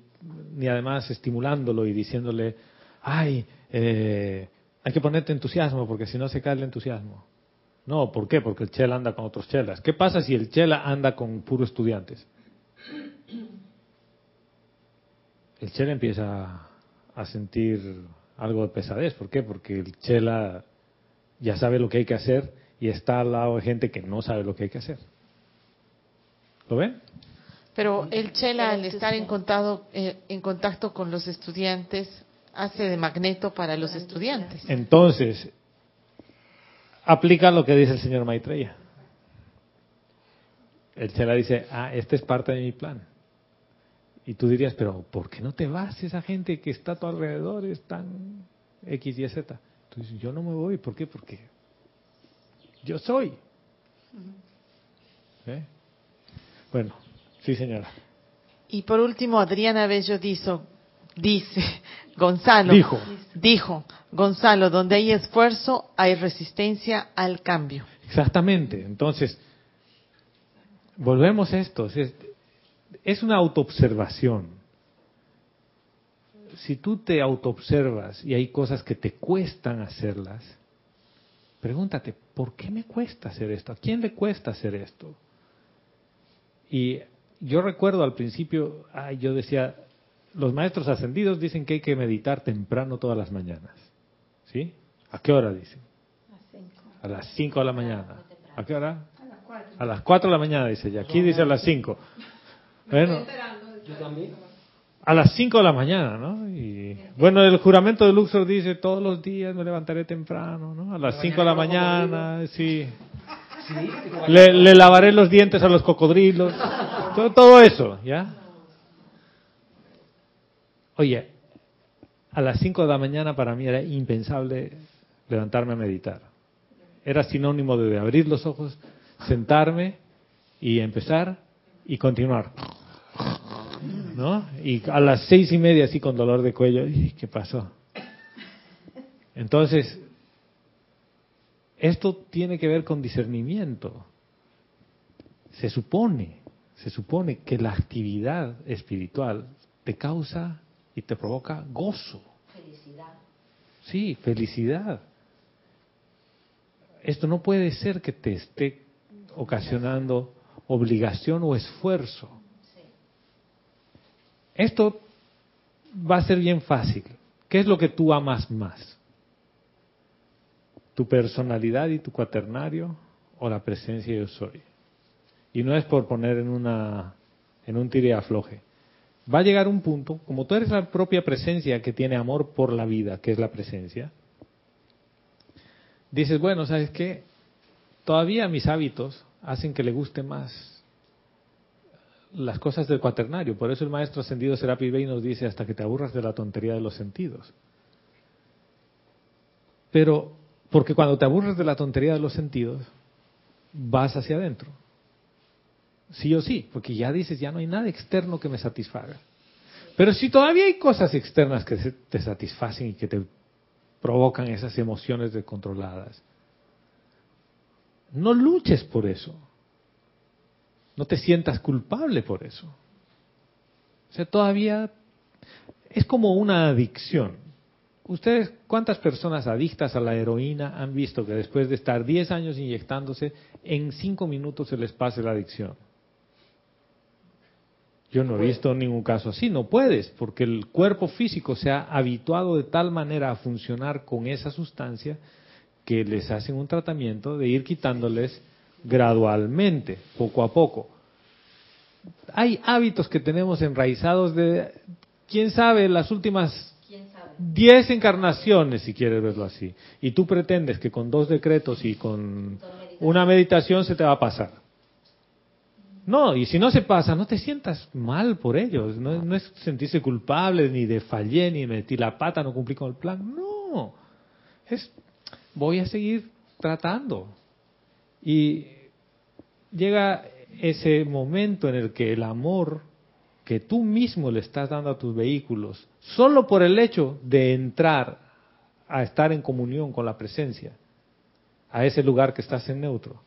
ni además estimulándolo y diciéndole, ay, eh, hay que ponerte entusiasmo porque si no se cae el entusiasmo. No, ¿por qué? Porque el chela anda con otros chelas. ¿Qué pasa si el chela anda con puros estudiantes? El chela empieza a sentir algo de pesadez. ¿Por qué? Porque el chela ya sabe lo que hay que hacer y está al lado de gente que no sabe lo que hay que hacer. ¿Lo ven? Pero el chela, al estar en contacto, eh, en contacto con los estudiantes, hace de magneto para los estudiantes. Entonces, aplica lo que dice el señor Maitreya. El Chela dice, ah, este es parte de mi plan. Y tú dirías, pero ¿por qué no te vas? Esa gente que está a tu alrededor es tan X, Y, Z. Tú dices, yo no me voy. ¿Por qué? Porque yo soy. ¿Eh? Bueno, sí señora. Y por último, Adriana Bello dice, dice, Gonzalo, Dijo. dijo, Gonzalo, donde hay esfuerzo, hay resistencia al cambio. Exactamente. Entonces, volvemos a esto. Es, es una autoobservación. Si tú te autoobservas y hay cosas que te cuestan hacerlas, pregúntate, ¿por qué me cuesta hacer esto? ¿A quién le cuesta hacer esto? Y yo recuerdo al principio, ay, yo decía, los maestros ascendidos dicen que hay que meditar temprano todas las mañanas. ¿Sí? ¿A qué hora dicen? A las 5 de la mañana. ¿A qué hora? A las 4 de la mañana dice, y aquí dice a las 5. Bueno, Yo también. A las 5 de la mañana, ¿no? Y bueno, el juramento de Luxor dice, todos los días me levantaré temprano, ¿no? A las 5 de la mañana, sí. Le, le lavaré los dientes a los cocodrilos. Todo, todo eso, ¿ya? Oye, a las 5 de la mañana para mí era impensable levantarme a meditar. Era sinónimo de abrir los ojos, sentarme y empezar y continuar. ¿No? Y a las seis y media así con dolor de cuello, "Ih, ¿qué pasó? Entonces, esto tiene que ver con discernimiento. Se supone, se supone que la actividad espiritual te causa y te provoca gozo. Felicidad. Sí, felicidad. Esto no puede ser que te esté ocasionando obligación o esfuerzo. Esto va a ser bien fácil. ¿Qué es lo que tú amas más? ¿Tu personalidad y tu cuaternario o la presencia yo soy? Y no es por poner en una en un tire afloje. Va a llegar un punto, como tú eres la propia presencia que tiene amor por la vida, que es la presencia, dices, bueno, ¿sabes qué? Todavía mis hábitos hacen que le guste más las cosas del cuaternario. Por eso el maestro ascendido Serapi Bey nos dice hasta que te aburras de la tontería de los sentidos. Pero, porque cuando te aburres de la tontería de los sentidos, vas hacia adentro. Sí o sí, porque ya dices, ya no hay nada externo que me satisfaga. Pero si todavía hay cosas externas que te satisfacen y que te provocan esas emociones descontroladas, no luches por eso. No te sientas culpable por eso. O sea, todavía es como una adicción. Ustedes, ¿cuántas personas adictas a la heroína han visto que después de estar 10 años inyectándose, en 5 minutos se les pase la adicción? Yo no he visto ningún caso así, no puedes, porque el cuerpo físico se ha habituado de tal manera a funcionar con esa sustancia que les hacen un tratamiento de ir quitándoles gradualmente, poco a poco. Hay hábitos que tenemos enraizados de, quién sabe, las últimas 10 encarnaciones, si quieres verlo así. Y tú pretendes que con dos decretos y con una meditación se te va a pasar. No, y si no se pasa, no te sientas mal por ellos. No, no es sentirse culpable, ni de fallé, ni de metí la pata, no cumplí con el plan. No. Es, voy a seguir tratando. Y llega ese momento en el que el amor que tú mismo le estás dando a tus vehículos, solo por el hecho de entrar a estar en comunión con la presencia, a ese lugar que estás en neutro,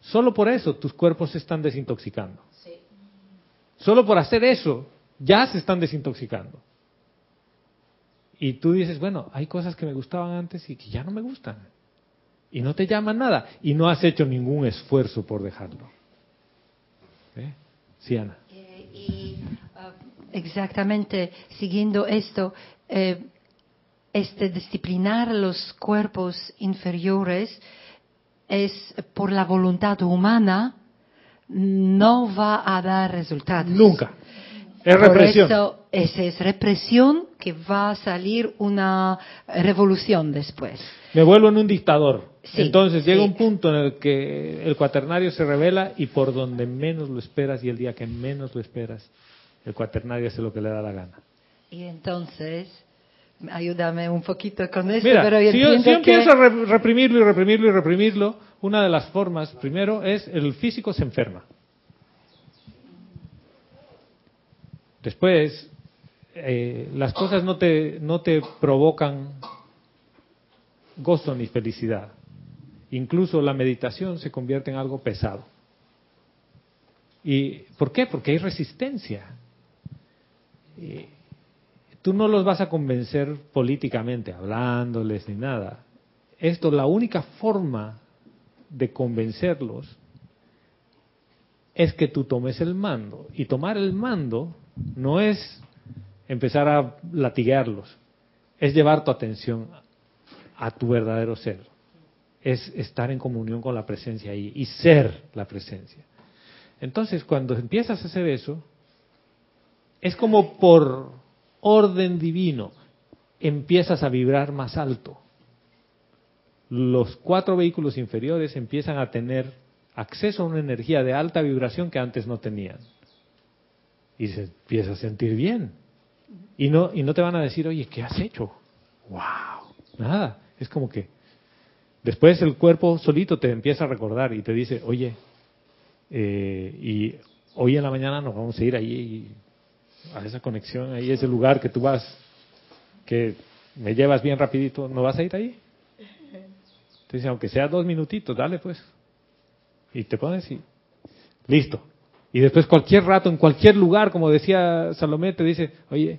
solo por eso tus cuerpos se están desintoxicando. Solo por hacer eso, ya se están desintoxicando. Y tú dices, bueno, hay cosas que me gustaban antes y que ya no me gustan. Y no te llaman nada. Y no has hecho ningún esfuerzo por dejarlo. ¿Eh? Sí, Ana. Eh, y ah, exactamente siguiendo esto, eh, este disciplinar los cuerpos inferiores es por la voluntad humana no va a dar resultados. Nunca. Es Por represión. eso, esa es represión que va a salir una revolución después. Me vuelvo en un dictador. Sí, Entonces llega sí. un punto en el que el cuaternario se revela y por donde menos lo esperas y el día que menos lo esperas, el cuaternario hace lo que le da la gana. Y entonces, ayúdame un poquito con eso, Mira, pero yo si yo, si entiendo yo que- empiezo a re- reprimirlo y reprimirlo y reprimirlo, una de las formas, primero, es el físico se enferma. Después, eh, las cosas no te, no te provocan gozo ni felicidad. Incluso la meditación se convierte en algo pesado. ¿Y por qué? Porque hay resistencia. Tú no los vas a convencer políticamente, hablándoles ni nada. Esto, la única forma de convencerlos es que tú tomes el mando. Y tomar el mando no es empezar a latiguearlos, es llevar tu atención a tu verdadero ser. Es estar en comunión con la presencia ahí y ser la presencia. Entonces, cuando empiezas a hacer eso, es como por orden divino, empiezas a vibrar más alto. Los cuatro vehículos inferiores empiezan a tener acceso a una energía de alta vibración que antes no tenían. Y se empieza a sentir bien. Y no, y no te van a decir, oye, ¿qué has hecho? ¡Wow! Nada. Es como que después el cuerpo solito te empieza a recordar y te dice, oye, eh, y hoy en la mañana nos vamos a ir ahí a esa conexión, ahí ese lugar que tú vas, que me llevas bien rapidito, ¿no vas a ir ahí? Te dice, aunque sea dos minutitos, dale pues. Y te pones y listo. Y después cualquier rato, en cualquier lugar, como decía Salomé, te dice, oye,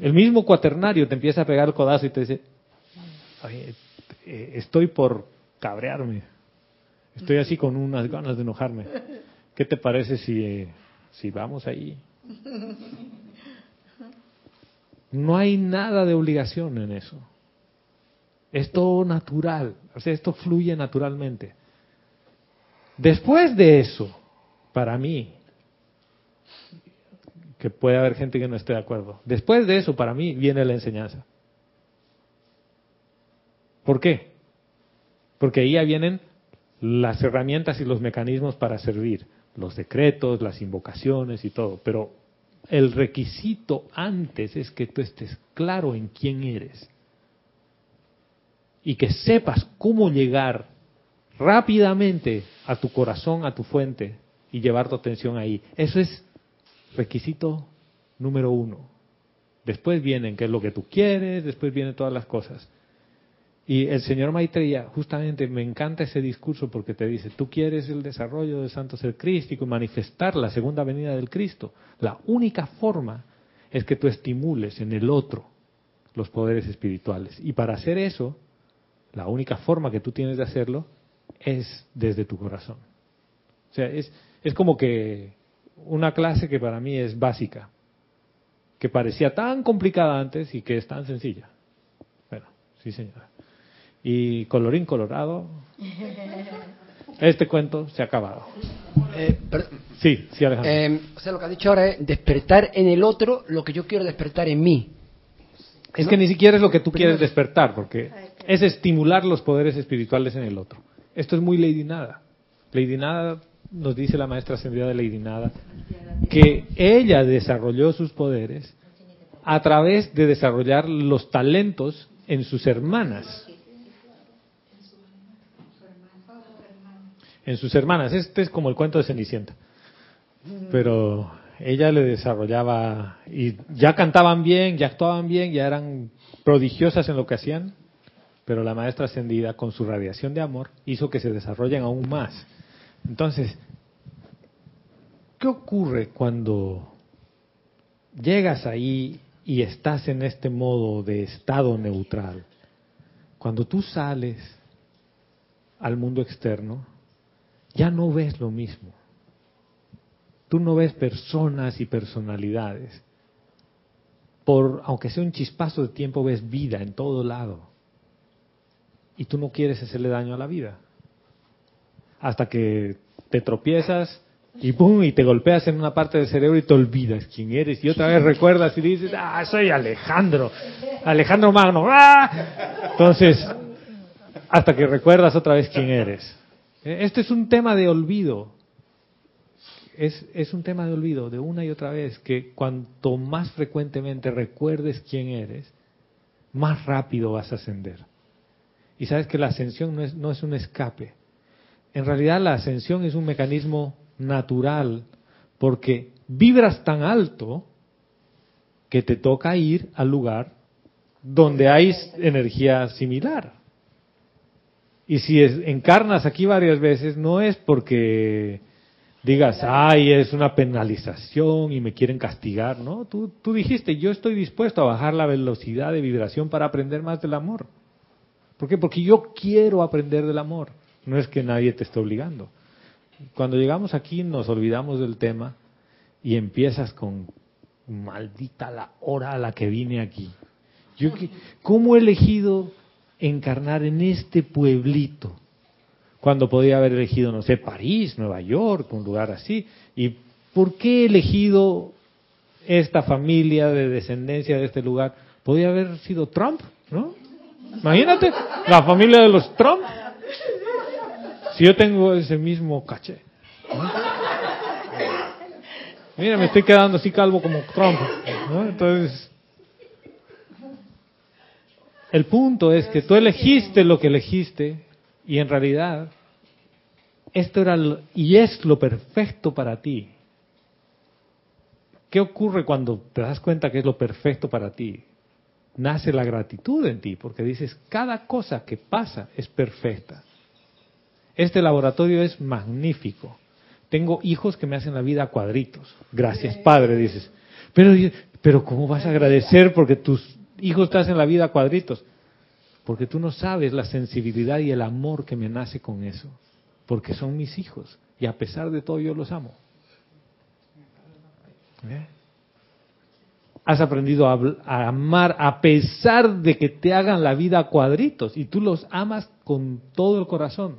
el mismo cuaternario te empieza a pegar el codazo y te dice, oye, eh, estoy por cabrearme. Estoy así con unas ganas de enojarme. ¿Qué te parece si, eh, si vamos ahí? No hay nada de obligación en eso. Es todo natural. O sea, esto fluye naturalmente. Después de eso, para mí, que puede haber gente que no esté de acuerdo, después de eso, para mí, viene la enseñanza. ¿Por qué? Porque ahí ya vienen las herramientas y los mecanismos para servir, los decretos, las invocaciones y todo. Pero el requisito antes es que tú estés claro en quién eres y que sepas cómo llegar rápidamente a tu corazón, a tu fuente y llevar tu atención ahí. Eso es requisito número uno. Después vienen qué es lo que tú quieres, después vienen todas las cosas. Y el señor Maitreya, justamente me encanta ese discurso porque te dice, tú quieres el desarrollo del santo ser crístico y manifestar la segunda venida del Cristo. La única forma es que tú estimules en el otro los poderes espirituales. Y para hacer eso, la única forma que tú tienes de hacerlo es desde tu corazón. O sea, es, es como que una clase que para mí es básica, que parecía tan complicada antes y que es tan sencilla. Bueno, sí señora. Y colorín colorado, este cuento se ha acabado. Eh, Sí, sí Alejandro. eh, o sea, lo que has dicho ahora es despertar en el otro lo que yo quiero despertar en mí. Es que ni siquiera es lo que tú quieres despertar, porque es estimular los poderes espirituales en el otro. Esto es muy Lady Nada. Lady Nada nos dice la maestra ascendida de Lady Nada que ella desarrolló sus poderes a través de desarrollar los talentos en sus hermanas. En sus hermanas. Este es como el cuento de Cenicienta. Pero ella le desarrollaba y ya cantaban bien, ya actuaban bien, ya eran prodigiosas en lo que hacían, pero la maestra ascendida con su radiación de amor hizo que se desarrollen aún más. Entonces, ¿qué ocurre cuando llegas ahí y estás en este modo de estado neutral? Cuando tú sales al mundo externo, ya no ves lo mismo. Tú no ves personas y personalidades. Por, aunque sea un chispazo de tiempo, ves vida en todo lado. Y tú no quieres hacerle daño a la vida. Hasta que te tropiezas y ¡pum! y te golpeas en una parte del cerebro y te olvidas quién eres. Y otra vez recuerdas y dices, ah, soy Alejandro. Alejandro Magno. ¡Ah! Entonces, hasta que recuerdas otra vez quién eres. Este es un tema de olvido. Es, es, un tema de olvido de una y otra vez, que cuanto más frecuentemente recuerdes quién eres, más rápido vas a ascender. Y sabes que la ascensión no es, no es un escape. En realidad la ascensión es un mecanismo natural, porque vibras tan alto que te toca ir al lugar donde hay energía similar. Y si es, encarnas aquí varias veces, no es porque digas, ay, es una penalización y me quieren castigar, ¿no? Tú, tú dijiste, yo estoy dispuesto a bajar la velocidad de vibración para aprender más del amor. ¿Por qué? Porque yo quiero aprender del amor. No es que nadie te esté obligando. Cuando llegamos aquí nos olvidamos del tema y empiezas con, maldita la hora a la que vine aquí. ¿Cómo he elegido encarnar en este pueblito? Cuando podía haber elegido, no sé, París, Nueva York, un lugar así. ¿Y por qué he elegido esta familia de descendencia de este lugar? Podía haber sido Trump, ¿no? Imagínate, la familia de los Trump. Si yo tengo ese mismo caché. Mira, me estoy quedando así calvo como Trump. ¿no? Entonces, el punto es que tú elegiste lo que elegiste y en realidad esto era lo, y es lo perfecto para ti. ¿Qué ocurre cuando te das cuenta que es lo perfecto para ti? Nace la gratitud en ti porque dices, cada cosa que pasa es perfecta. Este laboratorio es magnífico. Tengo hijos que me hacen la vida a cuadritos. Gracias, Padre, dices. Pero, pero ¿cómo vas a agradecer porque tus hijos te hacen la vida a cuadritos? Porque tú no sabes la sensibilidad y el amor que me nace con eso. Porque son mis hijos. Y a pesar de todo yo los amo. ¿Eh? Has aprendido a, a, amar a pesar de que te hagan la vida a cuadritos. Y tú los amas con todo el corazón.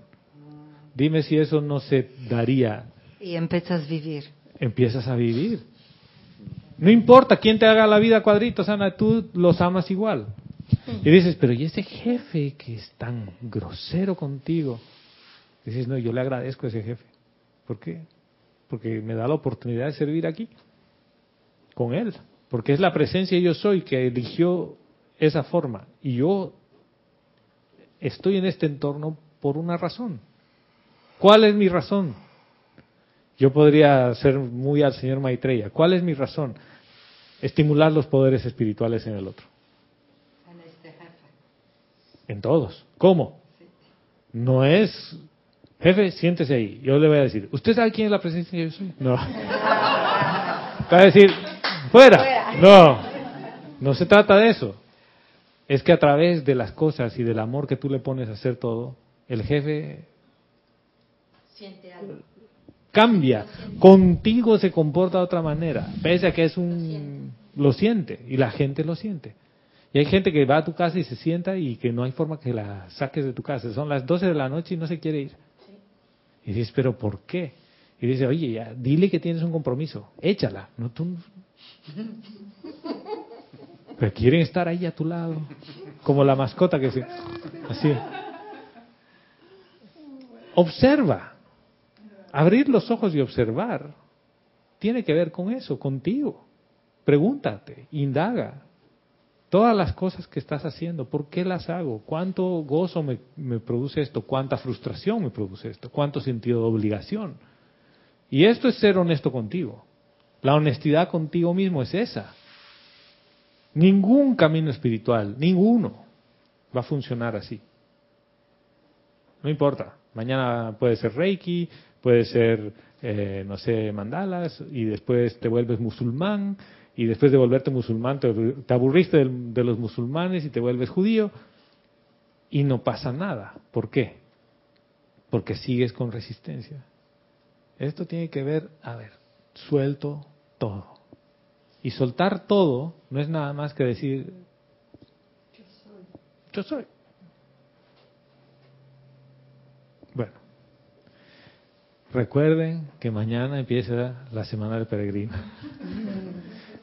Dime si eso no se daría. Y empiezas a vivir. Empiezas a vivir. No importa quién te haga la vida cuadritos, Ana, tú los amas igual. Y dices, pero ¿y ese jefe que es tan grosero contigo? Dices, no, yo le agradezco a ese jefe. ¿Por qué? Porque me da la oportunidad de servir aquí, con él. Porque es la presencia yo soy que eligió esa forma. Y yo estoy en este entorno por una razón. ¿Cuál es mi razón? Yo podría ser muy al señor Maitreya. ¿Cuál es mi razón? estimular los poderes espirituales en el otro. En todos. ¿Cómo? No es, jefe, siéntese ahí. Yo le voy a decir, ¿usted sabe quién es la presencia que yo soy? No. Va a decir, fuera. No. No se trata de eso. Es que a través de las cosas y del amor que tú le pones a hacer todo, el jefe Siente algo. cambia. Contigo se comporta de otra manera. Pese a que es un... Lo siente. Y la gente lo siente. Y hay gente que va a tu casa y se sienta y que no hay forma que la saques de tu casa. Son las 12 de la noche y no se quiere ir. Y dices, ¿pero por qué? Y dice, oye, ya, dile que tienes un compromiso. Échala. No, tú... Pero quieren estar ahí a tu lado. Como la mascota que se... Así. Observa. Abrir los ojos y observar tiene que ver con eso, contigo. Pregúntate, indaga. Todas las cosas que estás haciendo, ¿por qué las hago? ¿Cuánto gozo me, produce esto? ¿Cuánta frustración me produce esto? ¿Cuánto sentido de obligación? Y esto es ser honesto contigo. La honestidad contigo mismo es esa. Ningún camino espiritual, ninguno, va a funcionar así. No importa. Mañana puede ser Reiki, puede ser, eh, no sé, mandalas, y después te vuelves musulmán, y después de volverte musulmán te, te aburriste de, de los musulmanes y te vuelves judío, y no pasa nada. ¿Por qué? Porque sigues con resistencia. Esto tiene que ver, a ver, suelto todo. Y soltar todo no es nada más que decir, yo soy. Bueno, recuerden que mañana empieza la Semana del Peregrino.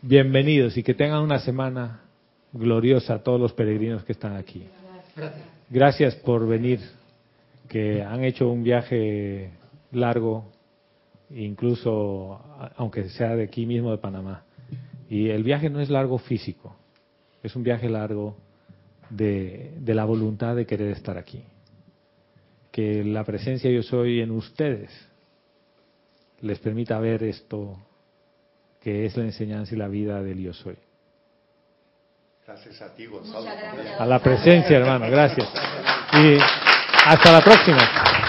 Bienvenidos y que tengan una semana gloriosa a todos los peregrinos que están aquí. Gracias. Por venir, que han hecho un viaje largo, incluso aunque sea de aquí mismo de Panamá. Y el viaje no es largo físico, es un viaje largo de, de la voluntad de querer estar aquí. Que la presencia yo soy en ustedes les permita ver esto que es la enseñanza y la vida del yo soy. Gracias a ti, Gonzalo. Gracias. A la presencia, hermano, gracias. Y hasta la próxima.